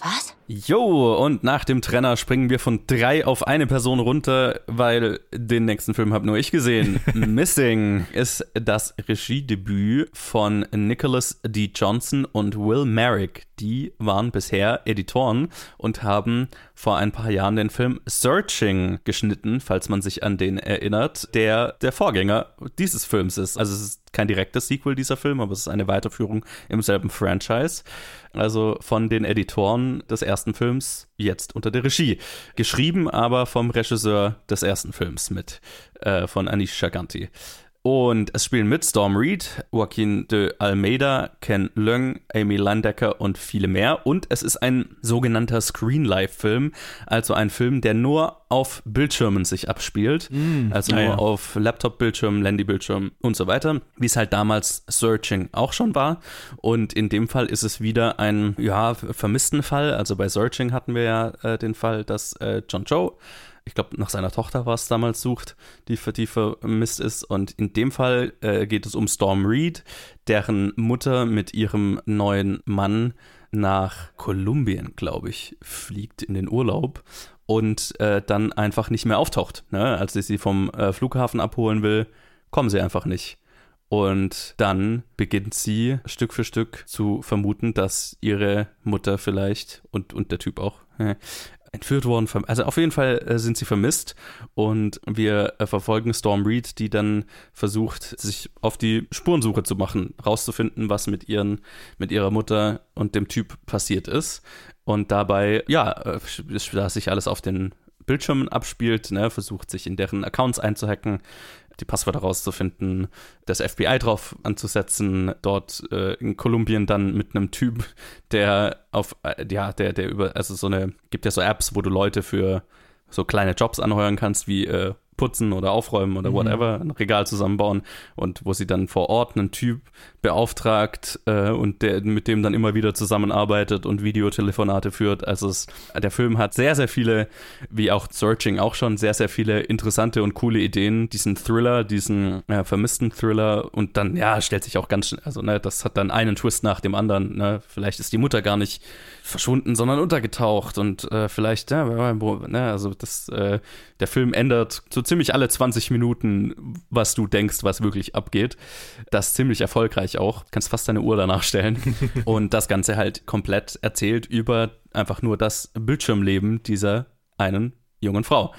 Was? Jo, und nach dem Trenner springen wir von drei auf eine Person runter, weil den nächsten Film habe nur ich gesehen. Missing ist das Regiedebüt von Nicholas D. Johnson und Will Merrick. Die waren bisher Editoren und haben vor ein paar Jahren den Film Searching geschnitten, falls man sich an den erinnert, der der Vorgänger dieses Films ist. Also es ist kein direktes Sequel dieser Film, aber es ist eine Weiterführung im selben Franchise. Also von den Editoren des ersten Films, jetzt unter der Regie. Geschrieben aber vom Regisseur des ersten Films mit, äh, von Anish Chaganti. Und es spielen mit Storm Reed, Joaquin de Almeida, Ken Leung, Amy Landecker und viele mehr. Und es ist ein sogenannter Screen-Live-Film, also ein Film, der nur auf Bildschirmen sich abspielt. also ah nur ja. auf Laptop-Bildschirmen, Landy-Bildschirmen und so weiter, wie es halt damals Searching auch schon war. Und in dem Fall ist es wieder ein, ja, vermissten Fall. Also bei Searching hatten wir ja äh, den Fall, dass äh, John Joe ich glaube, nach seiner Tochter war es damals sucht, die, die vermisst ist. Und in dem Fall äh, geht es um Storm Reed, deren Mutter mit ihrem neuen Mann nach Kolumbien, glaube ich, fliegt in den Urlaub und äh, dann einfach nicht mehr auftaucht. Ne? Als sie sie vom äh, Flughafen abholen will, kommen sie einfach nicht. Und dann beginnt sie Stück für Stück zu vermuten, dass ihre Mutter vielleicht und, und der Typ auch äh, entführt worden. Also auf jeden Fall äh, sind sie vermisst und wir äh, verfolgen Storm Reed, die dann versucht, sich auf die Spurensuche zu machen, rauszufinden, was mit ihren, mit ihrer Mutter und dem Typ passiert ist. Und dabei, ja, äh, da sich alles auf den Bildschirmen abspielt, ne, versucht sich in deren Accounts einzuhacken, die Passwörter rauszufinden, das FBI drauf anzusetzen, dort äh, in Kolumbien dann mit einem Typ, der auf, äh, ja, der, der über, also so eine, gibt ja so Apps, wo du Leute für so kleine Jobs anheuern kannst, wie äh, putzen oder aufräumen oder whatever, ein Regal zusammenbauen und wo sie dann vor Ort einen Typ beauftragt äh, und der mit dem dann immer wieder zusammenarbeitet und Videotelefonate führt. Also es, der Film hat sehr, sehr viele, wie auch Searching auch schon, sehr, sehr viele interessante und coole Ideen. Diesen Thriller, diesen äh, vermissten Thriller und dann, ja, stellt sich auch ganz schnell, also ne, das hat dann einen Twist nach dem anderen. Ne? Vielleicht ist die Mutter gar nicht verschwunden, sondern untergetaucht und äh, vielleicht, ja, ne, also das, äh, der Film ändert so ziemlich alle 20 Minuten, was du denkst, was wirklich abgeht. Das ziemlich erfolgreich auch. Kannst fast deine Uhr danach stellen. und das Ganze halt komplett erzählt über einfach nur das Bildschirmleben dieser einen jungen Frau.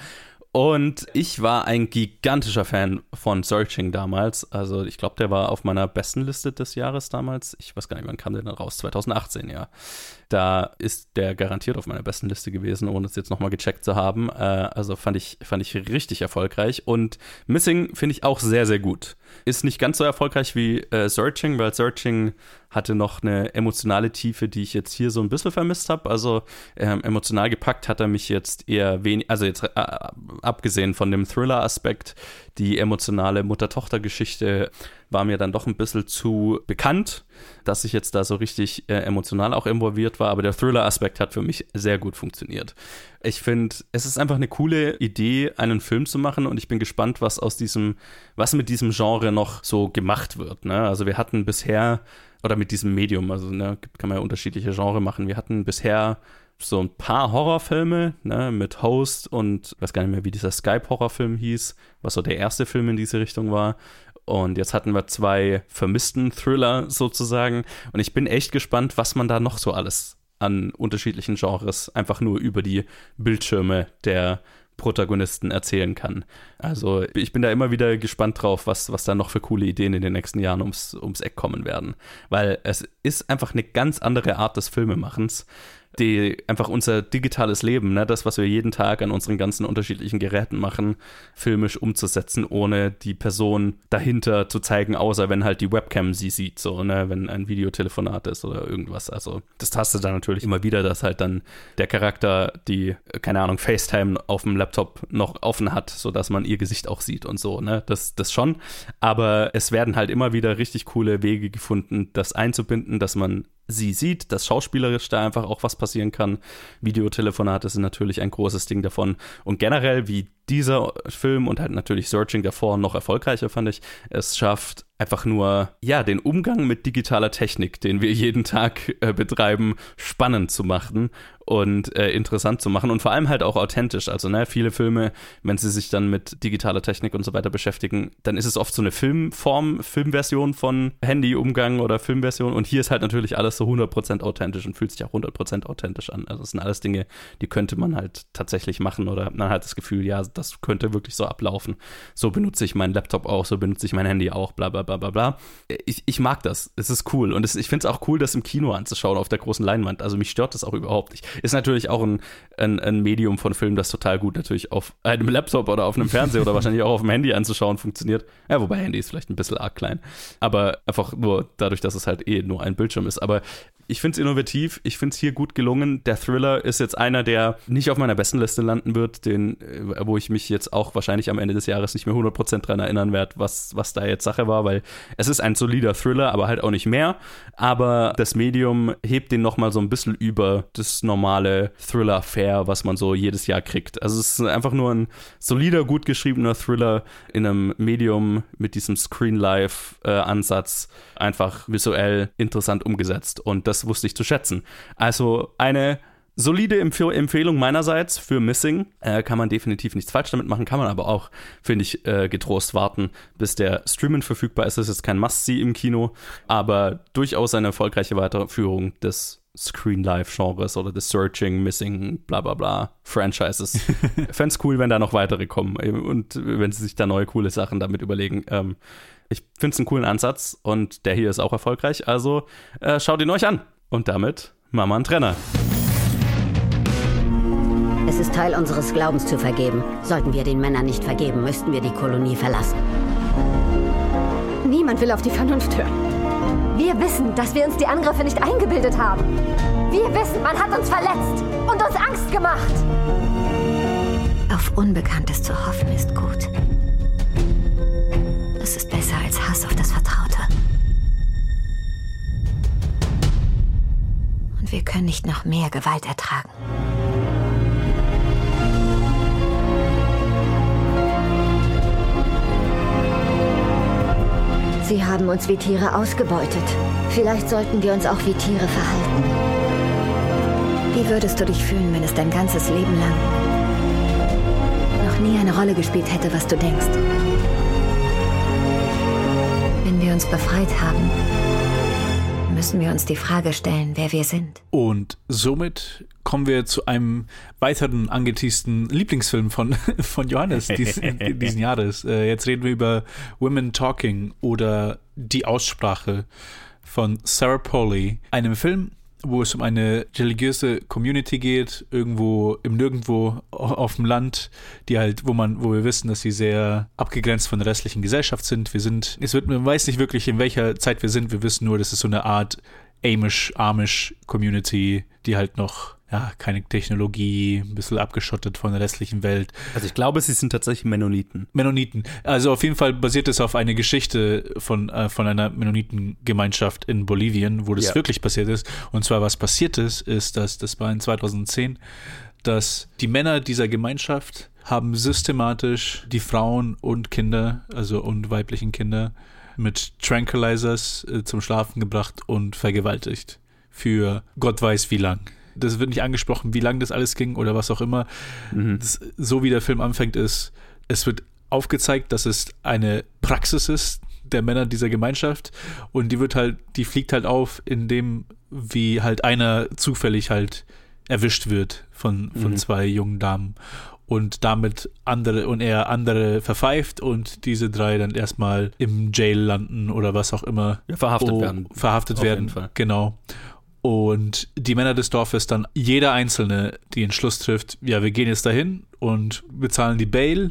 Und ich war ein gigantischer Fan von Searching damals. Also ich glaube, der war auf meiner besten Liste des Jahres damals. Ich weiß gar nicht, wann kam der denn raus? 2018, ja. Da ist der garantiert auf meiner besten Liste gewesen, ohne es jetzt nochmal gecheckt zu haben. Äh, also fand ich, fand ich richtig erfolgreich. Und Missing finde ich auch sehr, sehr gut. Ist nicht ganz so erfolgreich wie äh, Searching, weil Searching hatte noch eine emotionale Tiefe, die ich jetzt hier so ein bisschen vermisst habe. Also ähm, emotional gepackt hat er mich jetzt eher wenig, also jetzt äh, abgesehen von dem Thriller-Aspekt, die emotionale Mutter-Tochter-Geschichte war mir dann doch ein bisschen zu bekannt, dass ich jetzt da so richtig äh, emotional auch involviert war, aber der Thriller-Aspekt hat für mich sehr gut funktioniert. Ich finde, es ist einfach eine coole Idee, einen Film zu machen und ich bin gespannt, was aus diesem, was mit diesem Genre noch so gemacht wird. Ne? Also wir hatten bisher, oder mit diesem Medium, also ne, kann man ja unterschiedliche Genre machen. Wir hatten bisher so ein paar Horrorfilme, ne, mit Host und ich weiß gar nicht mehr, wie dieser Skype-Horrorfilm hieß, was so der erste Film in diese Richtung war. Und jetzt hatten wir zwei vermissten Thriller sozusagen. Und ich bin echt gespannt, was man da noch so alles an unterschiedlichen Genres einfach nur über die Bildschirme der Protagonisten erzählen kann. Also ich bin da immer wieder gespannt drauf, was, was da noch für coole Ideen in den nächsten Jahren ums, ums Eck kommen werden. Weil es ist einfach eine ganz andere Art des Filmemachens. Die einfach unser digitales Leben, ne, das, was wir jeden Tag an unseren ganzen unterschiedlichen Geräten machen, filmisch umzusetzen, ohne die Person dahinter zu zeigen, außer wenn halt die Webcam sie sieht, so, ne, wenn ein Videotelefonat ist oder irgendwas. Also, das tastet dann natürlich immer wieder, dass halt dann der Charakter die, keine Ahnung, FaceTime auf dem Laptop noch offen hat, sodass man ihr Gesicht auch sieht und so, ne, das, das schon. Aber es werden halt immer wieder richtig coole Wege gefunden, das einzubinden, dass man sie sieht, dass schauspielerisch da einfach auch was passieren kann. Videotelefonate sind natürlich ein großes Ding davon. Und generell, wie dieser Film und halt natürlich Searching davor noch erfolgreicher, fand ich, es schafft einfach nur, ja, den Umgang mit digitaler Technik, den wir jeden Tag äh, betreiben, spannend zu machen und äh, interessant zu machen und vor allem halt auch authentisch. Also, ne, viele Filme, wenn sie sich dann mit digitaler Technik und so weiter beschäftigen, dann ist es oft so eine Filmform, Filmversion von Handyumgang oder Filmversion und hier ist halt natürlich alles so 100% authentisch und fühlt sich auch 100% authentisch an. Also, das sind alles Dinge, die könnte man halt tatsächlich machen oder man hat das Gefühl, ja, das könnte wirklich so ablaufen. So benutze ich meinen Laptop auch, so benutze ich mein Handy auch, bla bla bla bla bla. Ich, ich mag das. Es ist cool. Und es, ich finde es auch cool, das im Kino anzuschauen, auf der großen Leinwand. Also mich stört das auch überhaupt nicht. Ist natürlich auch ein, ein, ein Medium von Film, das total gut natürlich auf einem Laptop oder auf einem Fernseher oder wahrscheinlich auch auf dem Handy anzuschauen funktioniert. Ja, wobei Handy ist vielleicht ein bisschen arg klein. Aber einfach nur dadurch, dass es halt eh nur ein Bildschirm ist. Aber ich finde es innovativ, ich finde es hier gut gelungen. Der Thriller ist jetzt einer, der nicht auf meiner besten Liste landen wird, den, äh, wo ich mich jetzt auch wahrscheinlich am Ende des Jahres nicht mehr 100% dran erinnern werde, was, was da jetzt Sache war, weil es ist ein solider Thriller, aber halt auch nicht mehr. Aber das Medium hebt den nochmal so ein bisschen über das normale Thriller-Fair, was man so jedes Jahr kriegt. Also es ist einfach nur ein solider, gut geschriebener Thriller in einem Medium mit diesem Screen-Live-Ansatz, äh, einfach visuell interessant umgesetzt. Und das wusste ich zu schätzen. Also eine solide Empf Empfehlung meinerseits für Missing. Äh, kann man definitiv nichts falsch damit machen, kann man aber auch, finde ich, äh, getrost warten, bis der Streamen verfügbar ist. Das ist jetzt kein Must-See im Kino, aber durchaus eine erfolgreiche Weiterführung des Screen Life Genres oder des Searching, Missing, bla bla bla Franchises. Fände es cool, wenn da noch weitere kommen und wenn sie sich da neue coole Sachen damit überlegen. Ähm, ich finde es einen coolen Ansatz und der hier ist auch erfolgreich. Also äh, schaut ihn euch an. Und damit Mama ein Trenner. Es ist Teil unseres Glaubens zu vergeben. Sollten wir den Männern nicht vergeben, müssten wir die Kolonie verlassen. Niemand will auf die Vernunft hören. Wir wissen, dass wir uns die Angriffe nicht eingebildet haben. Wir wissen, man hat uns verletzt und uns Angst gemacht. Auf Unbekanntes zu hoffen ist gut. Das ist besser als Hass auf das Vertraute. Und wir können nicht noch mehr Gewalt ertragen. Sie haben uns wie Tiere ausgebeutet. Vielleicht sollten wir uns auch wie Tiere verhalten. Wie würdest du dich fühlen, wenn es dein ganzes Leben lang noch nie eine Rolle gespielt hätte, was du denkst? Wenn wir uns befreit haben, müssen wir uns die Frage stellen, wer wir sind. Und somit kommen wir zu einem weiteren angeteasten Lieblingsfilm von, von Johannes dies, diesen Jahres. Äh, jetzt reden wir über Women Talking oder Die Aussprache von Sarah Polley, einem Film, wo es um eine religiöse Community geht, irgendwo im Nirgendwo auf dem Land, die halt, wo man, wo wir wissen, dass sie sehr abgegrenzt von der restlichen Gesellschaft sind. Wir sind, es wird, man weiß nicht wirklich, in welcher Zeit wir sind. Wir wissen nur, das ist so eine Art Amish, Amish Community, die halt noch ja, keine Technologie, ein bisschen abgeschottet von der restlichen Welt. Also ich glaube, sie sind tatsächlich Mennoniten. Mennoniten. Also auf jeden Fall basiert es auf eine Geschichte von, äh, von einer Mennonitengemeinschaft in Bolivien, wo das ja. wirklich passiert ist. Und zwar, was passiert ist, ist, dass das war in 2010, dass die Männer dieser Gemeinschaft haben systematisch die Frauen und Kinder, also und weiblichen Kinder, mit Tranquilizers äh, zum Schlafen gebracht und vergewaltigt. Für Gott weiß wie lang das wird nicht angesprochen, wie lange das alles ging oder was auch immer. Mhm. Das, so wie der Film anfängt, ist, es wird aufgezeigt, dass es eine Praxis ist der Männer dieser Gemeinschaft und die wird halt, die fliegt halt auf, indem wie halt einer zufällig halt erwischt wird von, von mhm. zwei jungen Damen und damit andere und er andere verpfeift und diese drei dann erstmal im Jail landen oder was auch immer. Ja, verhaftet oh, werden. Verhaftet Auf werden, genau. Und die Männer des Dorfes dann, jeder Einzelne, die den Schluss trifft, ja, wir gehen jetzt dahin und bezahlen die Bail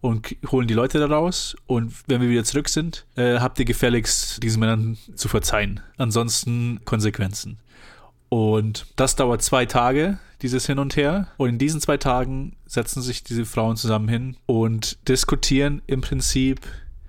und holen die Leute da raus. Und wenn wir wieder zurück sind, äh, habt ihr gefälligst diesen Männern zu verzeihen. Ansonsten Konsequenzen. Und das dauert zwei Tage, dieses Hin und Her. Und in diesen zwei Tagen setzen sich diese Frauen zusammen hin und diskutieren im Prinzip,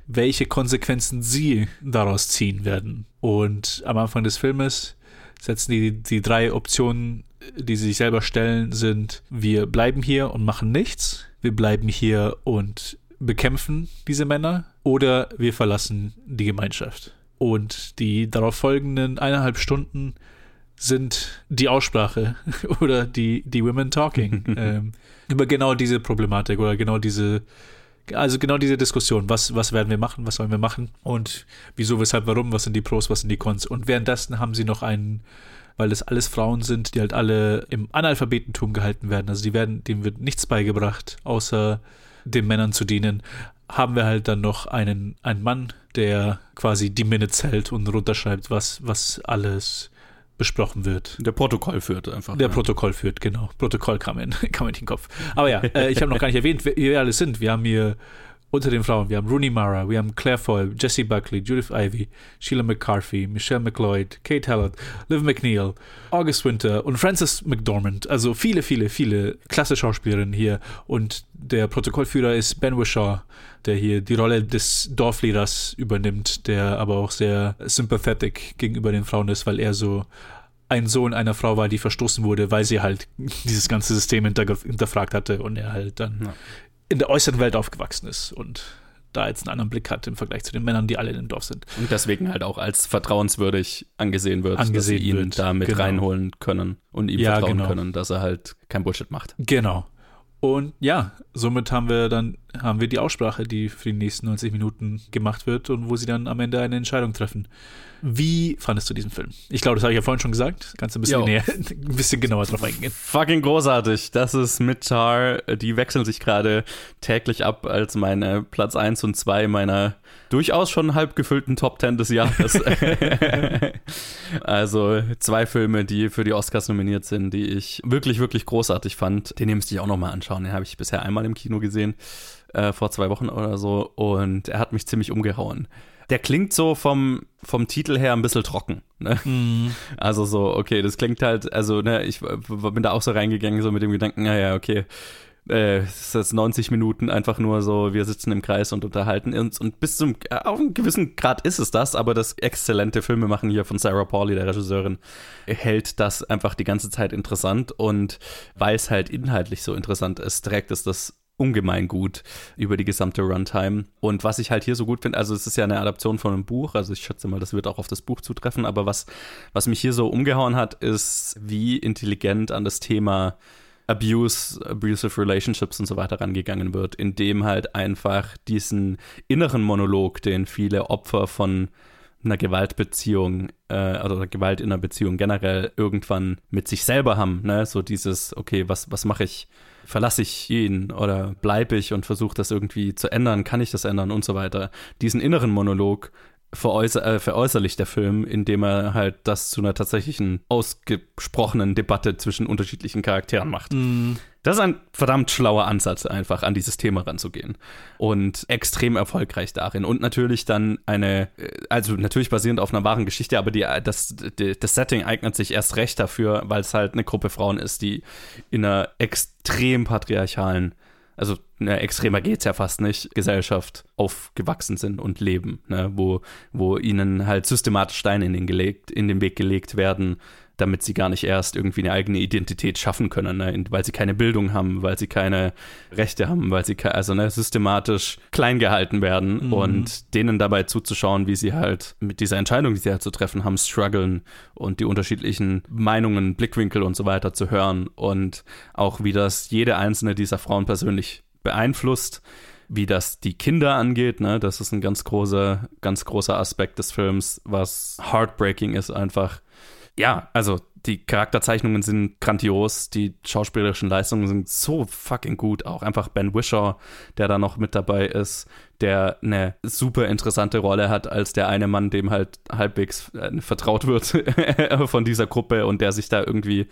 welche Konsequenzen sie daraus ziehen werden. Und am Anfang des Filmes setzen die die drei Optionen, die sie sich selber stellen, sind, wir bleiben hier und machen nichts, wir bleiben hier und bekämpfen diese Männer oder wir verlassen die Gemeinschaft. Und die darauf folgenden eineinhalb Stunden sind die Aussprache oder die, die Women Talking ähm, über genau diese Problematik oder genau diese, also genau diese Diskussion. Was, was werden wir machen? Was sollen wir machen? Und wieso, weshalb, warum? Was sind die Pros? Was sind die Cons? Und währenddessen haben sie noch einen, weil das alles Frauen sind, die halt alle im Analphabetentum gehalten werden. Also die werden, denen wird nichts beigebracht, außer den Männern zu dienen. Haben wir halt dann noch einen, einen Mann, der quasi die Minutes hält und runterschreibt, was, was alles besprochen wird. Der Protokoll führt einfach. Der ja. Protokoll führt, genau. Protokoll kam in, kam in den Kopf. Aber ja, äh, ich habe noch gar nicht erwähnt, wer wir alle sind. Wir haben hier unter den Frauen, wir haben Rooney Mara, wir haben Claire Foy, Jessie Buckley, Judith Ivy, Sheila McCarthy, Michelle McLeod, Kate Hallett, Liv McNeil, August Winter und Frances McDormand. Also viele, viele, viele klasse Schauspielerinnen hier. Und der Protokollführer ist Ben Wishaw, der hier die Rolle des Dorfleaders übernimmt, der aber auch sehr sympathetic gegenüber den Frauen ist, weil er so ein Sohn einer Frau war, die verstoßen wurde, weil sie halt dieses ganze System hinterfragt hatte und er halt dann ja in der äußeren Welt aufgewachsen ist und da jetzt einen anderen Blick hat im Vergleich zu den Männern, die alle in dem Dorf sind. Und deswegen halt auch als vertrauenswürdig angesehen wird, angesehen dass sie ihn wird. da mit genau. reinholen können und ihm ja, vertrauen genau. können, dass er halt kein Bullshit macht. Genau. Und ja, somit haben wir dann haben wir die Aussprache, die für die nächsten 90 Minuten gemacht wird und wo sie dann am Ende eine Entscheidung treffen. Wie fandest du diesen Film? Ich glaube, das habe ich ja vorhin schon gesagt. Kannst du ein bisschen, näher, ein bisschen genauer drauf eingehen? Fucking großartig. Das ist mit Tar, die wechseln sich gerade täglich ab als meine Platz 1 und 2 meiner durchaus schon halb gefüllten Top 10 des Jahres. also zwei Filme, die für die Oscars nominiert sind, die ich wirklich, wirklich großartig fand. Den müsste ich auch nochmal anschauen. Den habe ich bisher einmal im Kino gesehen, äh, vor zwei Wochen oder so. Und er hat mich ziemlich umgehauen. Der klingt so vom, vom Titel her ein bisschen trocken. Ne? Also so, okay, das klingt halt, also ne, ich bin da auch so reingegangen, so mit dem Gedanken, naja, okay, äh, es ist jetzt 90 Minuten einfach nur so, wir sitzen im Kreis und unterhalten uns und bis zum, äh, auf einem gewissen Grad ist es das, aber das exzellente Filmemachen hier von Sarah Pauli, der Regisseurin, hält das einfach die ganze Zeit interessant und weil es halt inhaltlich so interessant ist, trägt es das ungemein gut über die gesamte Runtime. Und was ich halt hier so gut finde, also es ist ja eine Adaption von einem Buch, also ich schätze mal, das wird auch auf das Buch zutreffen, aber was, was mich hier so umgehauen hat, ist, wie intelligent an das Thema Abuse, abusive relationships und so weiter rangegangen wird, indem halt einfach diesen inneren Monolog, den viele Opfer von einer Gewaltbeziehung äh, oder Gewalt in einer Beziehung generell irgendwann mit sich selber haben, ne? So dieses, okay, was, was mache ich? Verlasse ich ihn oder bleibe ich und versuche das irgendwie zu ändern? Kann ich das ändern und so weiter? Diesen inneren Monolog veräußer, äh, veräußerlicht der Film, indem er halt das zu einer tatsächlichen ausgesprochenen Debatte zwischen unterschiedlichen Charakteren macht. Das ist ein verdammt schlauer Ansatz, einfach an dieses Thema ranzugehen. Und extrem erfolgreich darin. Und natürlich dann eine, äh, also natürlich basierend auf einer wahren Geschichte, aber die, das, die, das Setting eignet sich erst recht dafür, weil es halt eine Gruppe Frauen ist, die in einer extrem patriarchalen, also ne, extremer geht's ja fast nicht, Gesellschaft aufgewachsen sind und leben, ne, wo, wo ihnen halt systematisch Steine in den, gelegt, in den Weg gelegt werden, damit sie gar nicht erst irgendwie eine eigene Identität schaffen können, ne? weil sie keine Bildung haben, weil sie keine Rechte haben, weil sie also ne, systematisch klein gehalten werden Mhm. und denen dabei zuzuschauen, wie sie halt mit dieser Entscheidung, die sie halt zu treffen haben, strugglen und die unterschiedlichen Meinungen, Blickwinkel und so weiter zu hören und auch wie das jede einzelne dieser Frauen persönlich beeinflusst wie das die Kinder angeht, ne, das ist ein ganz großer, ganz großer Aspekt des Films, was heartbreaking ist einfach. Ja, also die Charakterzeichnungen sind grandios, die schauspielerischen Leistungen sind so fucking gut. Auch einfach Ben Wishaw, der da noch mit dabei ist, der eine super interessante Rolle hat als der eine Mann, dem halt halbwegs äh, vertraut wird von dieser Gruppe und der sich da irgendwie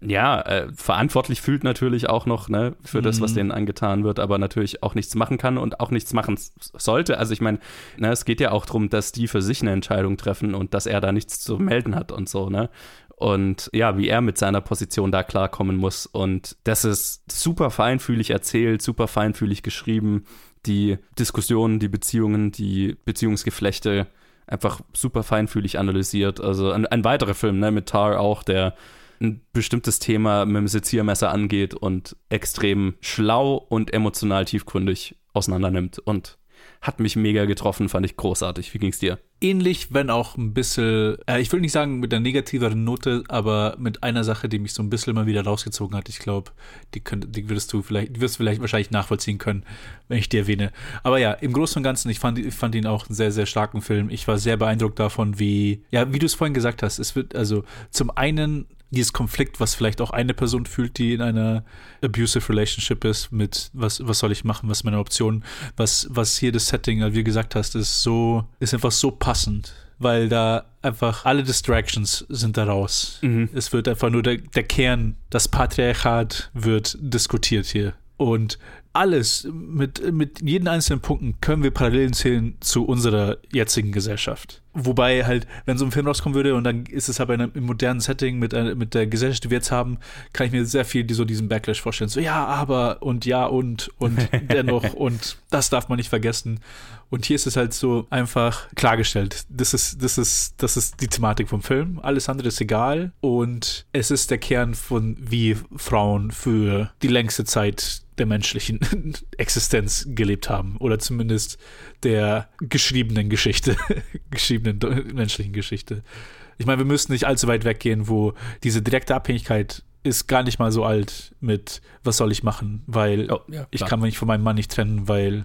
ja, äh, verantwortlich fühlt natürlich auch noch ne, für das, was Mhm. denen angetan wird, aber natürlich auch nichts machen kann und auch nichts machen sollte. Also ich meine, ne, es geht ja auch darum, dass die für sich eine Entscheidung treffen und dass er da nichts zu melden hat und so, ne? Und ja, wie er mit seiner Position da klarkommen muss. Und das ist super feinfühlig erzählt, super feinfühlig geschrieben. Die Diskussionen, die Beziehungen, die Beziehungsgeflechte einfach super feinfühlig analysiert. Also ein, ein weiterer Film, ne, mit Tar auch, der ein bestimmtes Thema mit dem Seziermesser angeht und extrem schlau und emotional tiefgründig auseinandernimmt. Und hat mich mega getroffen, fand ich großartig. Wie ging's dir? ähnlich, wenn auch ein bisschen, äh, ich will nicht sagen mit einer negativeren Note, aber mit einer Sache, die mich so ein bisschen mal wieder rausgezogen hat. Ich glaube, die, die würdest du vielleicht, die wirst du vielleicht wahrscheinlich nachvollziehen können, wenn ich die erwähne. Aber ja, im Großen und Ganzen, ich fand, ich fand ihn auch einen sehr, sehr starken Film. Ich war sehr beeindruckt davon, wie, ja, wie du es vorhin gesagt hast, es wird also zum einen dieses Konflikt, was vielleicht auch eine Person fühlt, die in einer abusive Relationship ist, mit was, was soll ich machen, was ist meine Option, was, was hier das Setting, wie du gesagt hast, ist so, ist einfach so passend, weil da einfach alle Distractions sind da raus. Es wird einfach nur der, der Kern, das Patriarchat wird diskutiert hier. Und alles, mit, mit jeden einzelnen Punkten können wir Parallelen zählen zu unserer jetzigen Gesellschaft. Wobei halt, wenn so ein Film rauskommen würde und dann ist es aber in einem, im modernen Setting mit, mit der Gesellschaft, die wir jetzt haben, kann ich mir sehr viel die, so diesen Backlash vorstellen. So, ja, aber und ja und und dennoch und das darf man nicht vergessen. Und hier ist es halt so einfach klargestellt. Das ist, das ist, das ist die Thematik vom Film. Alles andere ist egal. Und es ist der Kern von, wie Frauen für die längste Zeit der menschlichen Existenz gelebt haben. Oder zumindest der geschriebenen Geschichte, geschriebenen menschlichen Geschichte. Ich meine, wir müssen nicht allzu weit weggehen, wo diese direkte Abhängigkeit ist gar nicht mal so alt mit, was soll ich machen, weil Oh, ja, ich kann mich von meinem Mann nicht trennen, weil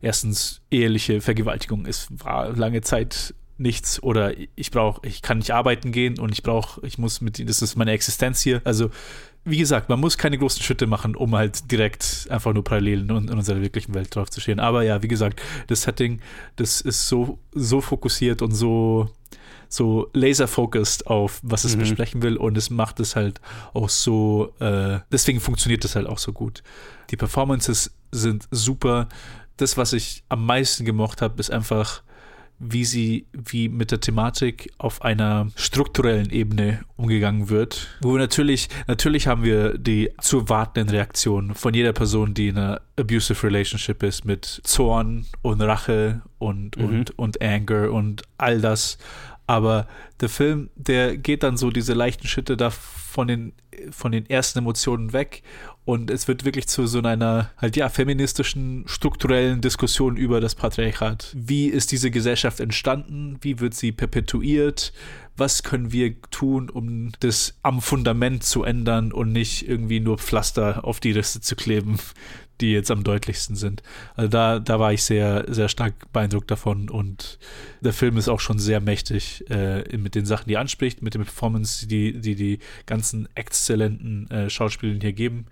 erstens eheliche Vergewaltigung ist, war lange Zeit nichts oder ich brauche, ich kann nicht arbeiten gehen und ich brauche, ich muss mit, das ist meine Existenz hier. Also, wie gesagt, man muss keine großen Schritte machen, um halt direkt einfach nur Parallelen in, in unserer wirklichen Welt drauf zu stehen. Aber ja, wie gesagt, das Setting, das ist so, so fokussiert und so, so laser-focused auf, was es Mhm. besprechen will und es macht es halt auch so, äh, deswegen funktioniert es halt auch so gut. Die Performances sind super. Das, was ich am meisten gemocht habe, ist einfach, wie sie, wie mit der Thematik auf einer strukturellen Ebene umgegangen wird. Wo natürlich, natürlich haben wir die zu erwartenden Reaktionen von jeder Person, die in einer abusive relationship ist, mit Zorn und Rache und, Mhm. und, und Anger und all das. Aber der Film, der geht dann so diese leichten Schritte da von den, von den ersten Emotionen weg und es wird wirklich zu so einer halt ja feministischen strukturellen Diskussion über das Patriarchat. Wie ist diese Gesellschaft entstanden? Wie wird sie perpetuiert? Was können wir tun, um das am Fundament zu ändern und nicht irgendwie nur Pflaster auf die Risse zu kleben, die jetzt am deutlichsten sind? Also da, da war ich sehr, sehr stark beeindruckt davon und der Film ist auch schon sehr mächtig äh, mit den Sachen, die er anspricht, mit den Performance, die die, die ganzen exzellenten äh, Schauspieler hier geben.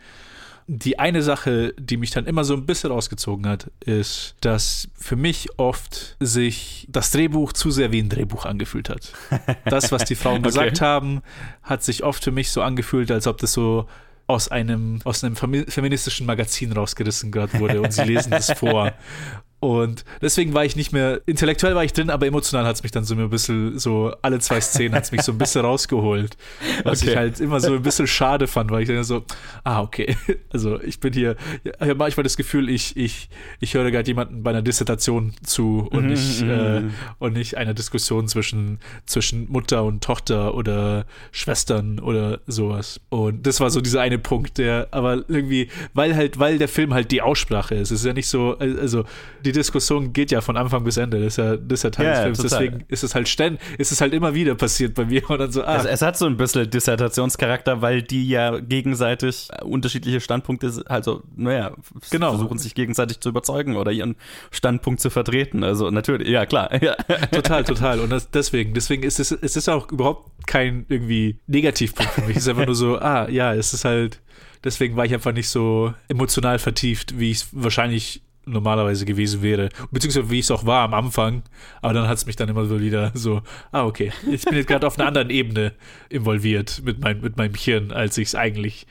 Die eine Sache, die mich dann immer so ein bisschen rausgezogen hat, ist, dass für mich oft sich das Drehbuch zu sehr wie ein Drehbuch angefühlt hat. Das, was die Frauen Okay. gesagt haben, hat sich oft für mich so angefühlt, als ob das so aus einem, aus einem femi- feministischen Magazin rausgerissen gerade wurde und sie lesen das vor. Und deswegen war ich nicht mehr, intellektuell war ich drin, aber emotional hat es mich dann so ein bisschen, so alle zwei Szenen hat es mich so ein bisschen rausgeholt. Was Okay. ich halt immer so ein bisschen schade fand, weil ich dann so, ah, okay. Also ich bin hier, ich habe manchmal das Gefühl, ich, ich, ich höre gerade jemanden bei einer Dissertation zu und nicht, mhm, äh, mhm. und nicht einer Diskussion zwischen, zwischen Mutter und Tochter oder Schwestern oder sowas. Und das war so dieser eine Punkt, der aber irgendwie, weil halt, weil der Film halt die Aussprache ist, es ist ja nicht so, also die die Diskussion geht ja von Anfang bis Ende. Das ist ja, das ist ja Teil Ja, des Films. total. Deswegen ist es halt ständig, ist es halt immer wieder passiert bei mir und dann so, ah, Also es hat so ein bisschen Dissertationscharakter, weil die ja gegenseitig unterschiedliche Standpunkte, also, naja, Genau. versuchen sich gegenseitig zu überzeugen oder ihren Standpunkt zu vertreten. Also natürlich, ja klar. Ja. total, total. Und das, deswegen, deswegen ist es, es ist auch überhaupt kein irgendwie Negativpunkt für mich. Es ist einfach nur so, ah, ja, es ist halt, deswegen war ich einfach nicht so emotional vertieft, wie ich es wahrscheinlich normalerweise gewesen wäre. Beziehungsweise wie ich es auch war am Anfang. Aber dann hat es mich dann immer so wieder so, ah, okay, ich bin jetzt gerade auf einer anderen Ebene involviert mit, mein, mit meinem Hirn, als ich es eigentlich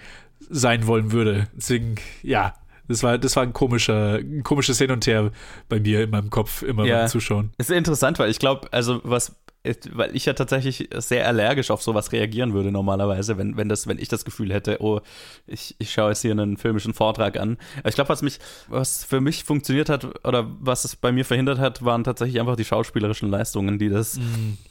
sein wollen würde. Deswegen, ja. Das war, das war ein komischer, ein komisches Hin und Her bei mir in meinem Kopf, immer Ja. beim Zuschauen. Es ist interessant, weil ich glaube, also was, weil ich ja tatsächlich sehr allergisch auf sowas reagieren würde normalerweise, wenn, wenn, das, wenn ich das Gefühl hätte, oh, ich, ich schaue jetzt hier einen filmischen Vortrag an. Ich glaube, was mich, was für mich funktioniert hat oder was es bei mir verhindert hat, waren tatsächlich einfach die schauspielerischen Leistungen, die das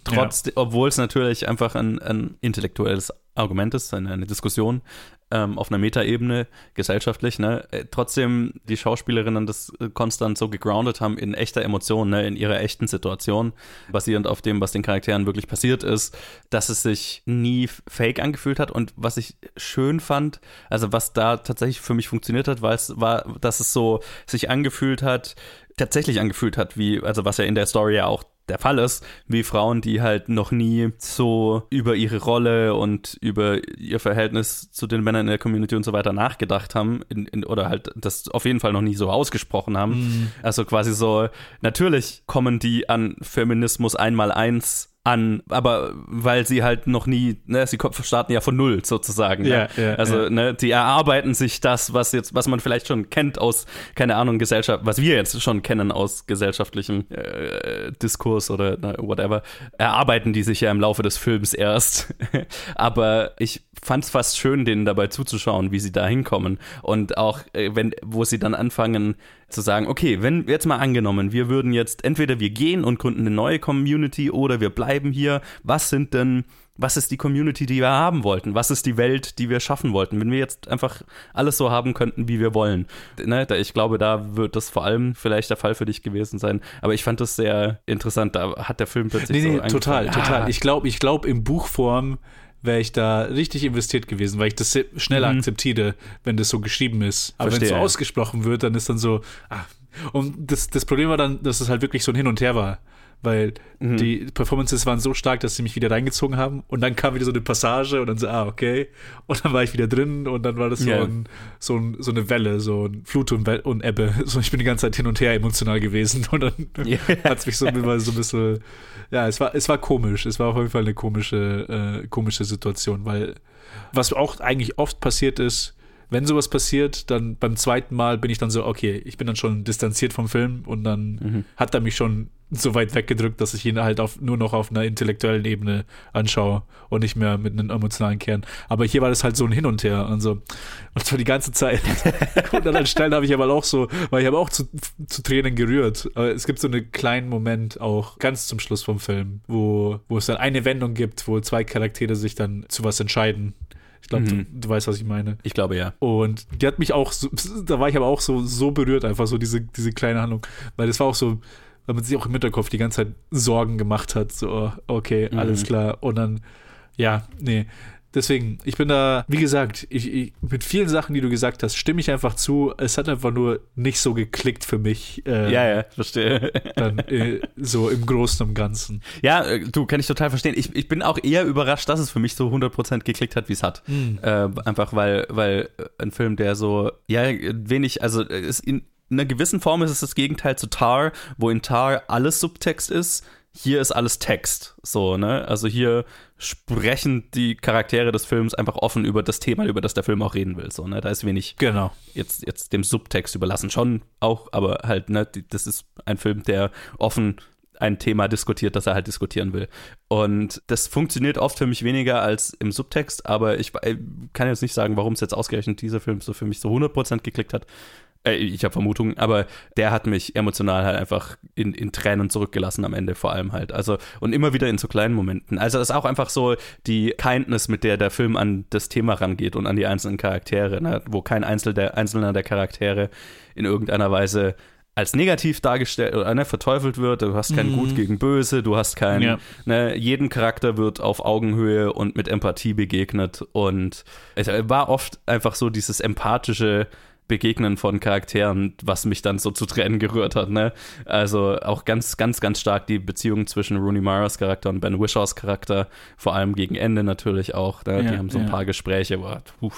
trotz, obwohl es natürlich einfach ein, ein intellektuelles Argument ist, eine, eine Diskussion ähm, auf einer Metaebene gesellschaftlich, ne, äh, trotzdem die Schauspielerinnen das äh, konstant so gegroundet haben in echter Emotion, ne, in ihrer echten Situation, basierend auf dem, was den Charakteren wirklich passiert ist, dass es sich nie fake angefühlt hat. Und was ich schön fand, also was da tatsächlich für mich funktioniert hat, war es war, dass es so sich angefühlt hat, tatsächlich angefühlt hat, wie, also was ja in der Story ja auch der Fall ist, wie Frauen, die halt noch nie so über ihre Rolle und über ihr Verhältnis zu den Männern in der Community und so weiter nachgedacht haben in, in, oder halt das auf jeden Fall noch nie so ausgesprochen haben. Also quasi so, natürlich kommen die an Feminismus einmal eins an, aber weil sie halt noch nie, ne, sie starten ja von null sozusagen. Ja, ne? ja, also, ja. ne, die erarbeiten sich das, was jetzt, was man vielleicht schon kennt aus, keine Ahnung, Gesellschaft, was wir jetzt schon kennen aus gesellschaftlichem äh, Diskurs oder na, whatever, erarbeiten die sich ja im Laufe des Films erst. aber ich fand es fast schön, denen dabei zuzuschauen, wie sie da hinkommen. Und auch, äh, wenn, wo sie dann anfangen zu sagen, okay, wenn jetzt mal angenommen, wir würden jetzt entweder wir gehen und gründen eine neue Community oder wir bleiben hier, was sind denn was ist die Community, die wir haben wollten? Was ist die Welt, die wir schaffen wollten? Wenn wir jetzt einfach alles so haben könnten, wie wir wollen. Ne, ich glaube, da wird das vor allem vielleicht der Fall für dich gewesen sein. Aber ich fand das sehr interessant. Da hat der Film plötzlich Nee, so nee, total, angefangen. total. Ah, Ich glaube, ich glaube, in Buchform wäre ich da richtig investiert gewesen, weil ich das schneller akzeptiere, wenn das so geschrieben ist. Aber wenn es so Mhm. Ausgesprochen wird, dann ist dann so, ah. Und das, das Problem war dann, dass es halt wirklich so ein Hin und Her war. Weil Mhm. die Performances waren so stark, dass sie mich wieder reingezogen haben. Und dann kam wieder so eine Passage und dann so, ah, okay. Und dann war ich wieder drin und dann war das so, Ja. ein, so, ein, so eine Welle, so ein Flut und, We- und Ebbe. So, ich bin die ganze Zeit hin und her emotional gewesen. Und dann Ja. hat es mich so, immer so ein bisschen, ja, es war, es war komisch. Es war auf jeden Fall eine komische, äh, komische Situation, weil was auch eigentlich oft passiert ist, wenn sowas passiert, dann beim zweiten Mal bin ich dann so, okay, ich bin dann schon distanziert vom Film und dann hat er mich schon so weit weggedrückt, dass ich ihn halt auf, nur noch auf einer intellektuellen Ebene anschaue und nicht mehr mit einem emotionalen Kern. Aber hier war das halt so ein Hin und Her und so. Und zwar die ganze Zeit. und dann an Stellen habe ich aber auch so, weil ich habe auch zu, zu Tränen gerührt. Aber es gibt so einen kleinen Moment auch ganz zum Schluss vom Film, wo, wo es dann eine Wendung gibt, wo zwei Charaktere sich dann zu was entscheiden. Ich glaube, Mhm. du, du weißt, was ich meine. Ich glaube ja. Und die hat mich auch so, da war ich aber auch so, so berührt, einfach so diese, diese kleine Handlung. Weil das war auch so, weil man sich auch im Hinterkopf die ganze Zeit Sorgen gemacht hat. So, okay, alles klar. Und dann, ja, nee. Deswegen, ich bin da, wie gesagt, ich, ich, mit vielen Sachen, die du gesagt hast, stimme ich einfach zu. Es hat einfach nur nicht so geklickt für mich. Äh, Ja, ja, verstehe. Dann äh, so im Großen und Ganzen. Ja, äh, du, kann ich total verstehen. Ich, ich bin auch eher überrascht, dass es für mich so 100% geklickt hat, wie es hat. Äh, einfach weil, weil ein Film, der so, ja, wenig, also äh, ist in einer gewissen Form ist es das Gegenteil zu Tar, wo in Tar alles Subtext ist. Hier ist alles Text, so, ne? Also hier sprechen die Charaktere des Films einfach offen über das Thema, über das der Film auch reden will, so, ne? Da ist wenig Genau. jetzt, jetzt dem Subtext überlassen. Schon auch, aber halt, ne, das ist ein Film, der offen ein Thema diskutiert, das er halt diskutieren will. Und das funktioniert oft für mich weniger als im Subtext, aber ich äh, kann jetzt nicht sagen, warum es jetzt ausgerechnet dieser Film so für mich so 100% geklickt hat. Äh, ich habe Vermutungen, aber der hat mich emotional halt einfach in, in Tränen zurückgelassen am Ende vor allem halt. Also und immer wieder in so kleinen Momenten. Also das ist auch einfach so die Kindness, mit der der Film an das Thema rangeht und an die einzelnen Charaktere, ne? wo kein Einzel der, einzelner der Charaktere in irgendeiner Weise als negativ dargestellt oder ne, verteufelt wird. Du hast kein Mhm. Gut gegen Böse, du hast kein, Ja. ne, jeden Charakter wird auf Augenhöhe und mit Empathie begegnet und es war oft einfach so dieses empathische Begegnen von Charakteren, was mich dann so zu Tränen gerührt hat, ne? Also auch ganz, ganz, ganz stark die Beziehung zwischen Rooney Mara's Charakter und Ben Wishaws Charakter, vor allem gegen Ende natürlich auch. Ne? Ja, die haben so ein ja. paar Gespräche, wo, puh,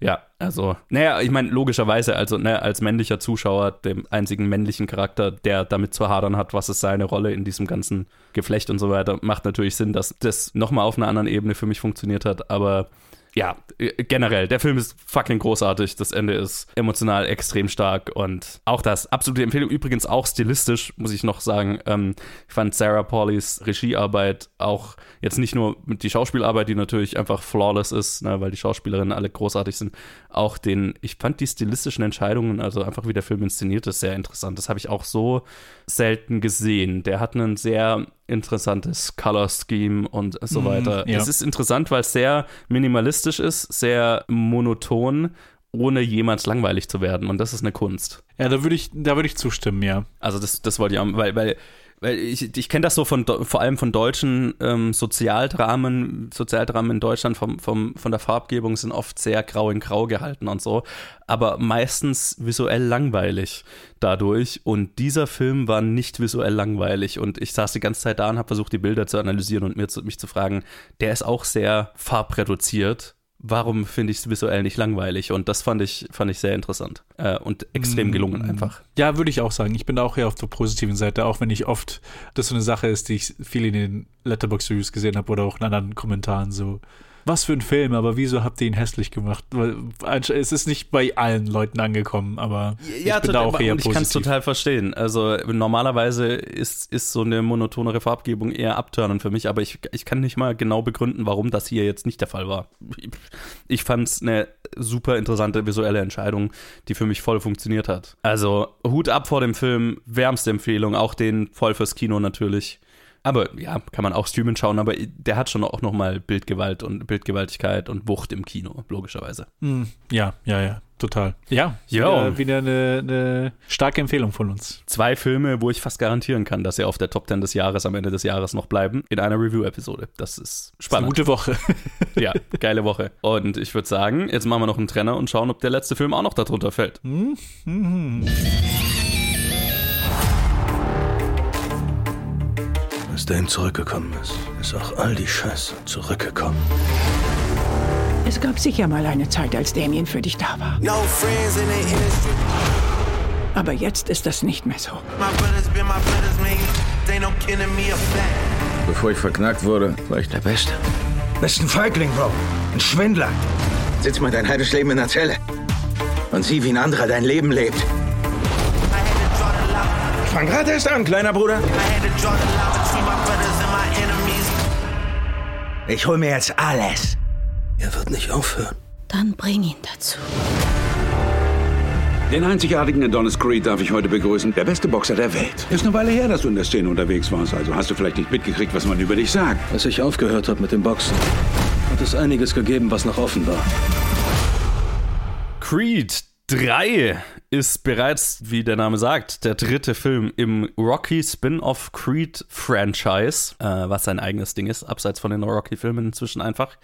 ja, also, naja, ich meine, logischerweise, also ne, als männlicher Zuschauer, dem einzigen männlichen Charakter, der damit zu hadern hat, was ist seine Rolle in diesem ganzen Geflecht und so weiter, macht natürlich Sinn, dass das nochmal auf einer anderen Ebene für mich funktioniert hat, aber ja, äh, generell, der Film ist fucking großartig. Das Ende ist emotional extrem stark und auch das absolute Empfehlung. Übrigens auch stilistisch, muss ich noch sagen. Ähm, ich fand Sarah Paulis Regiearbeit auch jetzt nicht nur die Schauspielarbeit, die natürlich einfach flawless ist, ne, weil die Schauspielerinnen alle großartig sind, auch den, ich fand die stilistischen Entscheidungen, also einfach wie der Film inszeniert ist, sehr interessant. Das habe ich auch so selten gesehen. Der hat einen sehr interessantes Color Scheme und so Mhm, weiter. ja. Es ist interessant, weil es sehr minimalistisch ist, sehr monoton, ohne jemals langweilig zu werden. Und das ist eine Kunst. Ja, da würde ich, da würde ich zustimmen, ja. Also das, das wollte ich auch, weil, weil, weil ich, ich kenne das so von vor allem von deutschen ähm, Sozialdramen, Sozialdramen in Deutschland vom, vom, von der Farbgebung sind oft sehr grau in grau gehalten und so, aber meistens visuell langweilig dadurch. Und dieser Film war nicht visuell langweilig. Und ich saß die ganze Zeit da und habe versucht, die Bilder zu analysieren und mir zu, mich zu fragen, der ist auch sehr farbreduziert. Warum finde ich es visuell nicht langweilig? Und das fand ich, fand ich sehr interessant äh, und extrem gelungen einfach. Ja, würde ich auch sagen. Ich bin auch eher auf der positiven Seite, auch wenn ich oft, das so eine Sache ist, die ich viel in den Letterbox-Reviews gesehen habe oder auch in anderen Kommentaren so. Was für ein Film, aber wieso habt ihr ihn hässlich gemacht? Weil es ist nicht bei allen Leuten angekommen, aber ich bin da auch eher und ich kann es positiv. total verstehen. Also normalerweise ist, ist so eine monotonere Farbgebung eher abtörnend für mich, aber ich, ich kann nicht mal genau begründen, warum das hier jetzt nicht der Fall war. Ich, ich fand es eine super interessante visuelle Entscheidung, die für mich voll funktioniert hat. Also Hut ab vor dem Film, wärmste Empfehlung, auch den voll fürs Kino natürlich. Aber ja, kann man auch streamen schauen, aber der hat schon auch nochmal Bildgewalt und Bildgewaltigkeit und Wucht im Kino, logischerweise. Hm, ja, ja, ja, total. Ja, Jo. wieder, wieder eine, eine starke Empfehlung von uns. Zwei Filme, wo ich fast garantieren kann, dass sie auf der Top 10 des Jahres am Ende des Jahres noch bleiben, in einer Review-Episode. Das ist Das ist eine spannend. gute Woche. ja, geile Woche. Und ich würde sagen, jetzt machen wir noch einen Trenner und schauen, ob der letzte Film auch noch darunter fällt. Als Dame zurückgekommen ist, ist auch all die Scheiße zurückgekommen. Es gab sicher mal eine Zeit, als Damien für dich da war. No friends in the industry. Aber jetzt ist das nicht mehr so. My brothers been my brothers, man. They no killing me a fact. Bevor ich verknackt wurde, war ich der Beste. Bist ein Feigling, Bro. Ein Schwindler. Sitz mal dein halbes Leben in der Zelle. Und sieh, wie ein anderer dein Leben lebt. I had to draw the line. Fang gerade erst an, kleiner Bruder. Ich hol mir jetzt alles. Er wird nicht aufhören. Dann bring ihn dazu. Den einzigartigen Adonis Creed darf ich heute begrüßen. Der beste Boxer der Welt. Ist eine Weile her, dass du in der Szene unterwegs warst, also hast du vielleicht nicht mitgekriegt, was man über dich sagt. Als ich aufgehört habe mit dem Boxen, hat es einiges gegeben, was noch offen war. Creed 3 ist bereits, wie der Name sagt, der dritte Film im Rocky Spin-off Creed Franchise, äh, was sein eigenes Ding ist, abseits von den Rocky-Filmen inzwischen einfach.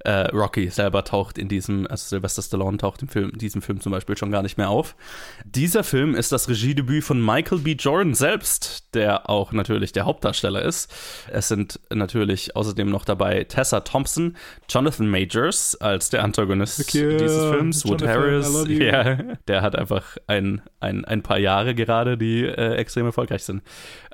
Äh, Rocky selber taucht in diesem, also Sylvester Stallone taucht im Film, in diesem Film zum Beispiel schon gar nicht mehr auf. Dieser Film ist das Regiedebüt von Michael B. Jordan selbst, der auch natürlich der Hauptdarsteller ist. Es sind natürlich außerdem noch dabei Tessa Thompson, Jonathan Majors als der Antagonist here, dieses Films, Wood Jonathan, Harris, ja, der hat einfach ein, ein, ein paar Jahre gerade, die äh, extrem erfolgreich sind.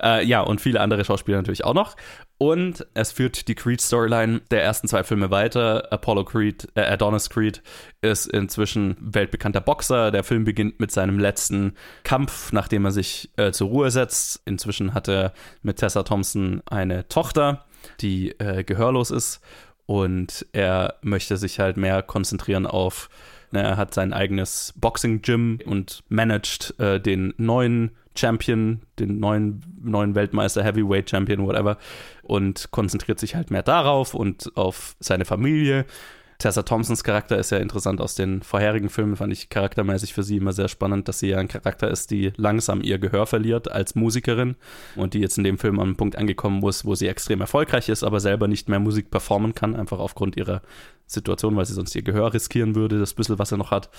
Äh, ja, und viele andere Schauspieler natürlich auch noch. Und es führt die Creed-Storyline der ersten zwei Filme weiter. Apollo Creed, äh, Adonis Creed ist inzwischen weltbekannter Boxer. Der Film beginnt mit seinem letzten Kampf, nachdem er sich äh, zur Ruhe setzt. Inzwischen hat er mit Tessa Thompson eine Tochter, die äh, gehörlos ist. Und er möchte sich halt mehr konzentrieren auf Ne, Er hat sein eigenes Boxing-Gym und managt äh, den neuen Champion, den neuen, neuen Weltmeister, Heavyweight Champion, whatever, und konzentriert sich halt mehr darauf und auf seine Familie. Tessa Thompsons Charakter ist ja interessant aus den vorherigen Filmen, fand ich charaktermäßig für sie immer sehr spannend, dass sie ja ein Charakter ist, die langsam ihr Gehör verliert als Musikerin und die jetzt in dem Film an einem Punkt angekommen ist, wo sie extrem erfolgreich ist, aber selber nicht mehr Musik performen kann, einfach aufgrund ihrer Situation, weil sie sonst ihr Gehör riskieren würde, das bisschen, was er noch hat,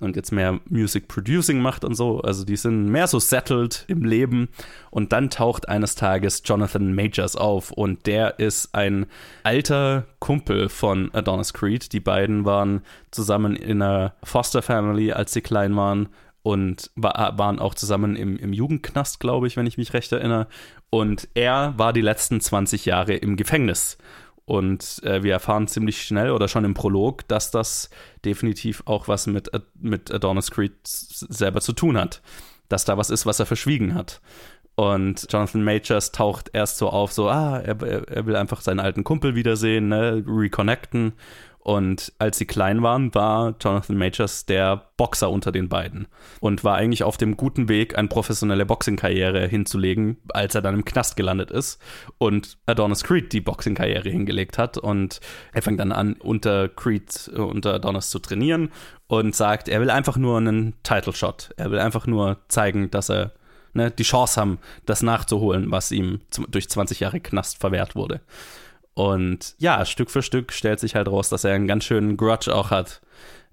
und jetzt mehr Music Producing macht und so. Also die sind mehr so settled im Leben. Und dann taucht eines Tages Jonathan Majors auf und der ist ein alter Kumpel von Adonis Creed. Die beiden waren zusammen in einer Foster Family, als sie klein waren und war, waren auch zusammen im, im Jugendknast, glaube ich, wenn ich mich recht erinnere. Und er war die letzten 20 Jahre im Gefängnis. Und äh, wir erfahren ziemlich schnell oder schon im Prolog, dass das definitiv auch was mit, mit Adonis Creed selber zu tun hat. Dass da was ist, was er verschwiegen hat. Und Jonathan Majors taucht erst so auf, so, ah, er, er will einfach seinen alten Kumpel wiedersehen, ne, reconnecten. Und als sie klein waren, war Jonathan Majors der Boxer unter den beiden und war eigentlich auf dem guten Weg, eine professionelle Boxing-Karriere hinzulegen, als er dann im Knast gelandet ist und Adonis Creed die Boxing-Karriere hingelegt hat. Und er fängt dann an, unter Creed, äh, unter Adonis zu trainieren und sagt, er will einfach nur einen Title-Shot. Er will einfach nur zeigen, dass er ne, die Chance haben, das nachzuholen, was ihm durch 20 Jahre Knast verwehrt wurde. Und ja, Stück für Stück stellt sich halt raus, dass er einen ganz schönen Grudge auch hat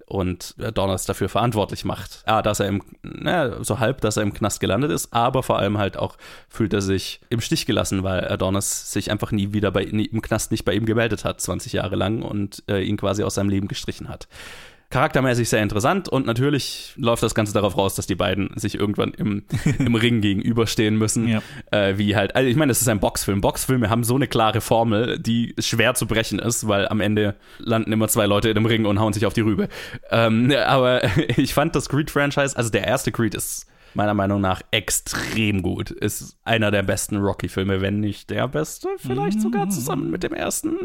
und Donners dafür verantwortlich macht. Ja, dass er im, na, so halb, dass er im Knast gelandet ist, aber vor allem halt auch fühlt er sich im Stich gelassen, weil Adonis sich einfach nie wieder bei, nie, im Knast nicht bei ihm gemeldet hat, 20 Jahre lang und äh, ihn quasi aus seinem Leben gestrichen hat charaktermäßig sehr interessant und natürlich läuft das Ganze darauf raus, dass die beiden sich irgendwann im, im Ring gegenüberstehen müssen. Ja. Äh, wie halt, also ich meine, das ist ein Boxfilm. Boxfilme haben so eine klare Formel, die schwer zu brechen ist, weil am Ende landen immer zwei Leute in dem Ring und hauen sich auf die Rübe. Ähm, aber ich fand das Creed-Franchise, also der erste Creed ist meiner Meinung nach extrem gut. Ist einer der besten Rocky-Filme, wenn nicht der beste, vielleicht sogar zusammen mit dem ersten.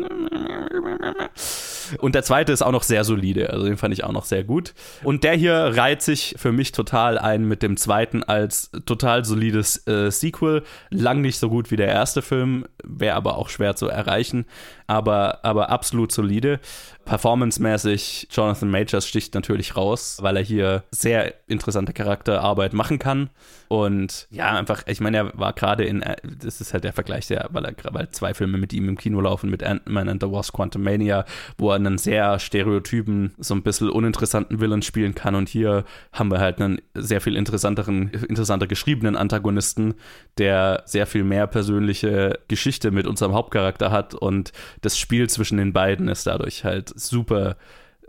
Und der zweite ist auch noch sehr solide, also den fand ich auch noch sehr gut. Und der hier reiht sich für mich total ein mit dem zweiten als total solides äh, Sequel. Lang nicht so gut wie der erste Film, wäre aber auch schwer zu erreichen, aber, aber absolut solide. Performancemäßig, Jonathan Majors sticht natürlich raus, weil er hier sehr interessante Charakterarbeit machen kann. Und ja, einfach, ich meine, er war gerade in, äh, das ist halt der Vergleich, der, weil er weil zwei Filme mit ihm im Kino laufen, mit Ant-Man and the Wasp Quantum Mania, wo er einen sehr stereotypen, so ein bisschen uninteressanten Villain spielen kann. Und hier haben wir halt einen sehr viel interessanteren, interessanter geschriebenen Antagonisten, der sehr viel mehr persönliche Geschichte mit unserem Hauptcharakter hat. Und das Spiel zwischen den beiden ist dadurch halt super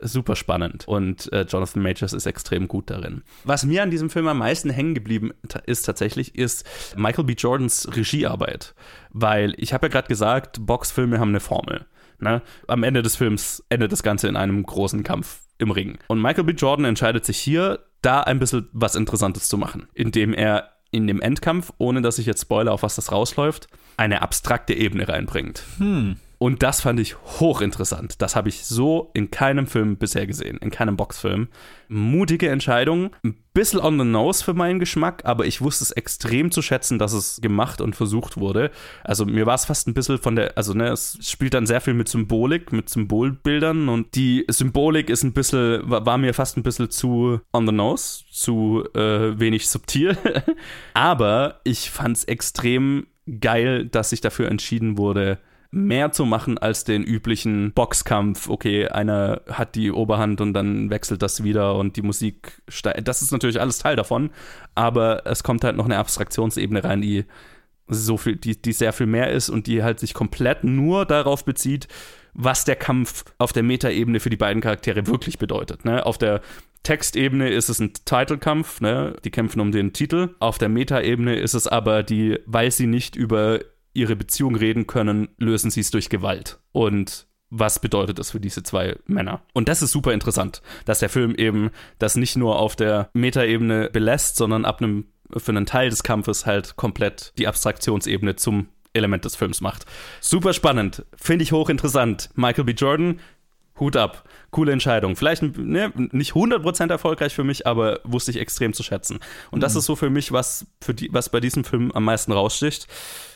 super spannend und äh, Jonathan Majors ist extrem gut darin. Was mir an diesem Film am meisten hängen geblieben ist tatsächlich, ist Michael B. Jordans Regiearbeit. Weil ich habe ja gerade gesagt, Boxfilme haben eine Formel. Ne? Am Ende des Films endet das Ganze in einem großen Kampf im Ring. Und Michael B. Jordan entscheidet sich hier, da ein bisschen was Interessantes zu machen, indem er in dem Endkampf, ohne dass ich jetzt spoilere, auf was das rausläuft, eine abstrakte Ebene reinbringt. Hm. Und das fand ich hochinteressant. Das habe ich so in keinem Film bisher gesehen, in keinem Boxfilm. Mutige Entscheidung, ein bisschen on the nose für meinen Geschmack, aber ich wusste es extrem zu schätzen, dass es gemacht und versucht wurde. Also mir war es fast ein bisschen von der, also ne, es spielt dann sehr viel mit Symbolik, mit Symbolbildern und die Symbolik ist ein bisschen, war mir fast ein bisschen zu on the nose, zu äh, wenig subtil. aber ich fand es extrem geil, dass sich dafür entschieden wurde, mehr zu machen als den üblichen Boxkampf. Okay, einer hat die Oberhand und dann wechselt das wieder und die Musik steigt. Das ist natürlich alles Teil davon, aber es kommt halt noch eine Abstraktionsebene rein, die so viel, die, die sehr viel mehr ist und die halt sich komplett nur darauf bezieht, was der Kampf auf der Metaebene für die beiden Charaktere wirklich bedeutet. Ne? Auf der Textebene ist es ein Titelkampf, ne? die kämpfen um den Titel. Auf der Metaebene ist es aber die, weil sie nicht über ihre Beziehung reden können, lösen sie es durch Gewalt. Und was bedeutet das für diese zwei Männer? Und das ist super interessant, dass der Film eben das nicht nur auf der Metaebene belässt, sondern ab einem für einen Teil des Kampfes halt komplett die Abstraktionsebene zum Element des Films macht. Super spannend, finde ich hochinteressant. Michael B. Jordan, Hut ab. Coole Entscheidung. Vielleicht ne, nicht 100% erfolgreich für mich, aber wusste ich extrem zu schätzen. Und das Mhm. ist so für mich, was, für die, was bei diesem Film am meisten raussticht.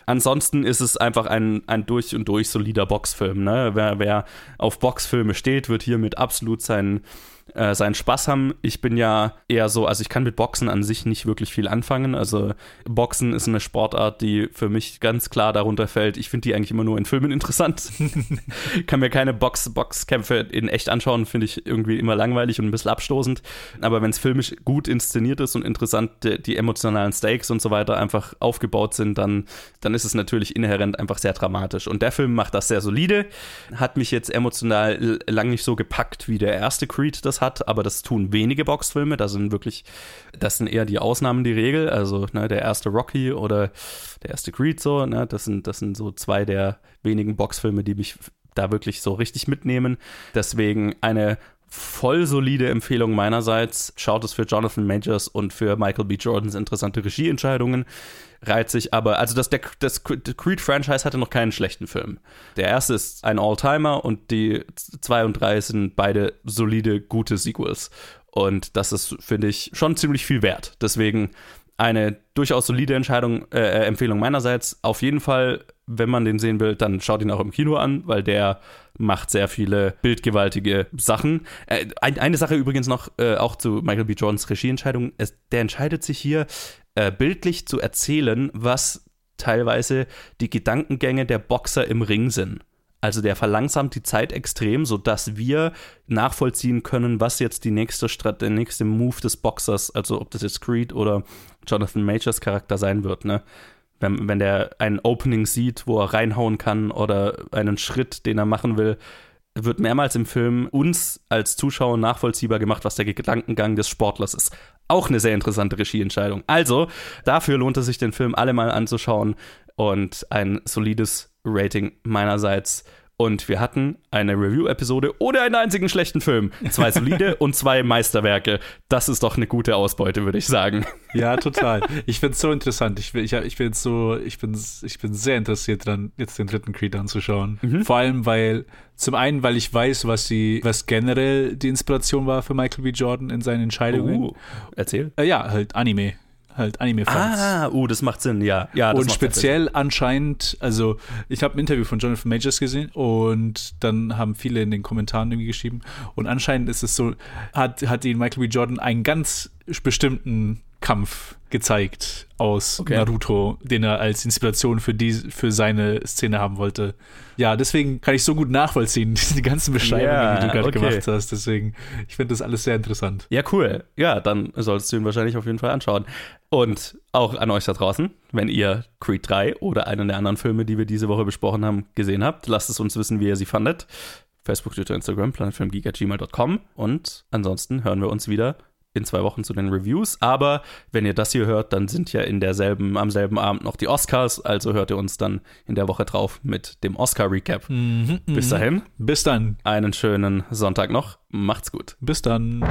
Ansonsten ist es einfach ein, ein durch und durch solider Boxfilm. Ne? Wer, wer auf Boxfilme steht, wird hiermit absolut seinen, äh, seinen Spaß haben. Ich bin ja eher so, also ich kann mit Boxen an sich nicht wirklich viel anfangen. Also Boxen ist eine Sportart, die für mich ganz klar darunter fällt. Ich finde die eigentlich immer nur in Filmen interessant. kann mir keine Box, Boxkämpfe in echt anschauen, finde ich irgendwie immer langweilig und ein bisschen abstoßend. Aber wenn es filmisch gut inszeniert ist und interessant die, die emotionalen Stakes und so weiter einfach aufgebaut sind, dann, dann ist es natürlich inhärent einfach sehr dramatisch. Und der Film macht das sehr solide, hat mich jetzt emotional lang nicht so gepackt, wie der erste Creed das hat, aber das tun wenige Boxfilme, das sind wirklich, das sind eher die Ausnahmen die Regel, also ne, der erste Rocky oder der erste Creed so, ne, das sind, das sind so zwei der wenigen Boxfilme, die mich da wirklich so richtig mitnehmen. Deswegen eine voll solide Empfehlung meinerseits. Schaut es für Jonathan Majors und für Michael B. Jordans interessante Regieentscheidungen. Reiht sich aber, also das, der, das Creed-Franchise hatte noch keinen schlechten Film. Der erste ist ein All-Timer und die zwei und drei sind beide solide, gute Sequels. Und das ist, finde ich, schon ziemlich viel wert. Deswegen eine durchaus solide Entscheidung, äh, Empfehlung meinerseits. Auf jeden Fall, wenn man den sehen will, dann schaut ihn auch im Kino an, weil der macht sehr viele bildgewaltige Sachen. Äh, ein, eine Sache übrigens noch, äh, auch zu Michael B. Jordans Regieentscheidung. Es, der entscheidet sich hier, äh, bildlich zu erzählen, was teilweise die Gedankengänge der Boxer im Ring sind. Also der verlangsamt die Zeit extrem, sodass wir nachvollziehen können, was jetzt die nächste Strat der nächste Move des Boxers, also ob das jetzt Creed oder Jonathan Majors Charakter sein wird, ne? Wenn, wenn der ein Opening sieht, wo er reinhauen kann oder einen Schritt, den er machen will, wird mehrmals im Film uns als Zuschauer nachvollziehbar gemacht, was der Gedankengang des Sportlers ist. Auch eine sehr interessante Regieentscheidung. Also, dafür lohnt es sich, den Film alle mal anzuschauen und ein solides Rating meinerseits. Und wir hatten eine Review-Episode ohne einen einzigen schlechten Film. Zwei solide und zwei Meisterwerke. Das ist doch eine gute Ausbeute, würde ich sagen. Ja, total. Ich finde es so interessant. Ich, bin- ich, ich bin so, ich bin, ich bin sehr interessiert dran, jetzt den dritten Creed anzuschauen. Mhm. Vor allem, weil, zum einen, weil ich weiß, was die, was generell die Inspiration war für Michael B. Jordan in seinen Entscheidungen. Uh, erzähl. Äh, ja, halt Anime. Halt Anime-Fans. Ah, uh, das macht Sinn, ja. ja das und speziell anscheinend, also ich habe ein Interview von Jonathan Majors gesehen und dann haben viele in den Kommentaren irgendwie geschrieben und anscheinend ist es so, hat, hat ihn Michael B. Jordan einen ganz bestimmten Kampf gezeigt aus Okay. Naruto, den er als Inspiration für die für seine Szene haben wollte. Ja, deswegen kann ich so gut nachvollziehen, die ganzen Beschreibungen, Ja, die du gerade okay. gemacht hast. Deswegen, ich finde das alles sehr interessant. Ja, cool. Ja, dann solltest du ihn wahrscheinlich auf jeden Fall anschauen. Und auch an euch da draußen, wenn ihr Creed 3 oder einen der anderen Filme, die wir diese Woche besprochen haben, gesehen habt, lasst es uns wissen, wie ihr sie fandet. Facebook, Twitter, Instagram, planetfilmgeek.gmail.com und ansonsten hören wir uns wieder in zwei Wochen zu den Reviews. Aber wenn ihr das hier hört, dann sind ja in derselben, am selben Abend noch die Oscars, also hört ihr uns dann in der Woche drauf mit dem Oscar-Recap. Mhm, Bis mhm. dahin. Bis dann. Einen schönen Sonntag noch. Macht's gut. Bis dann.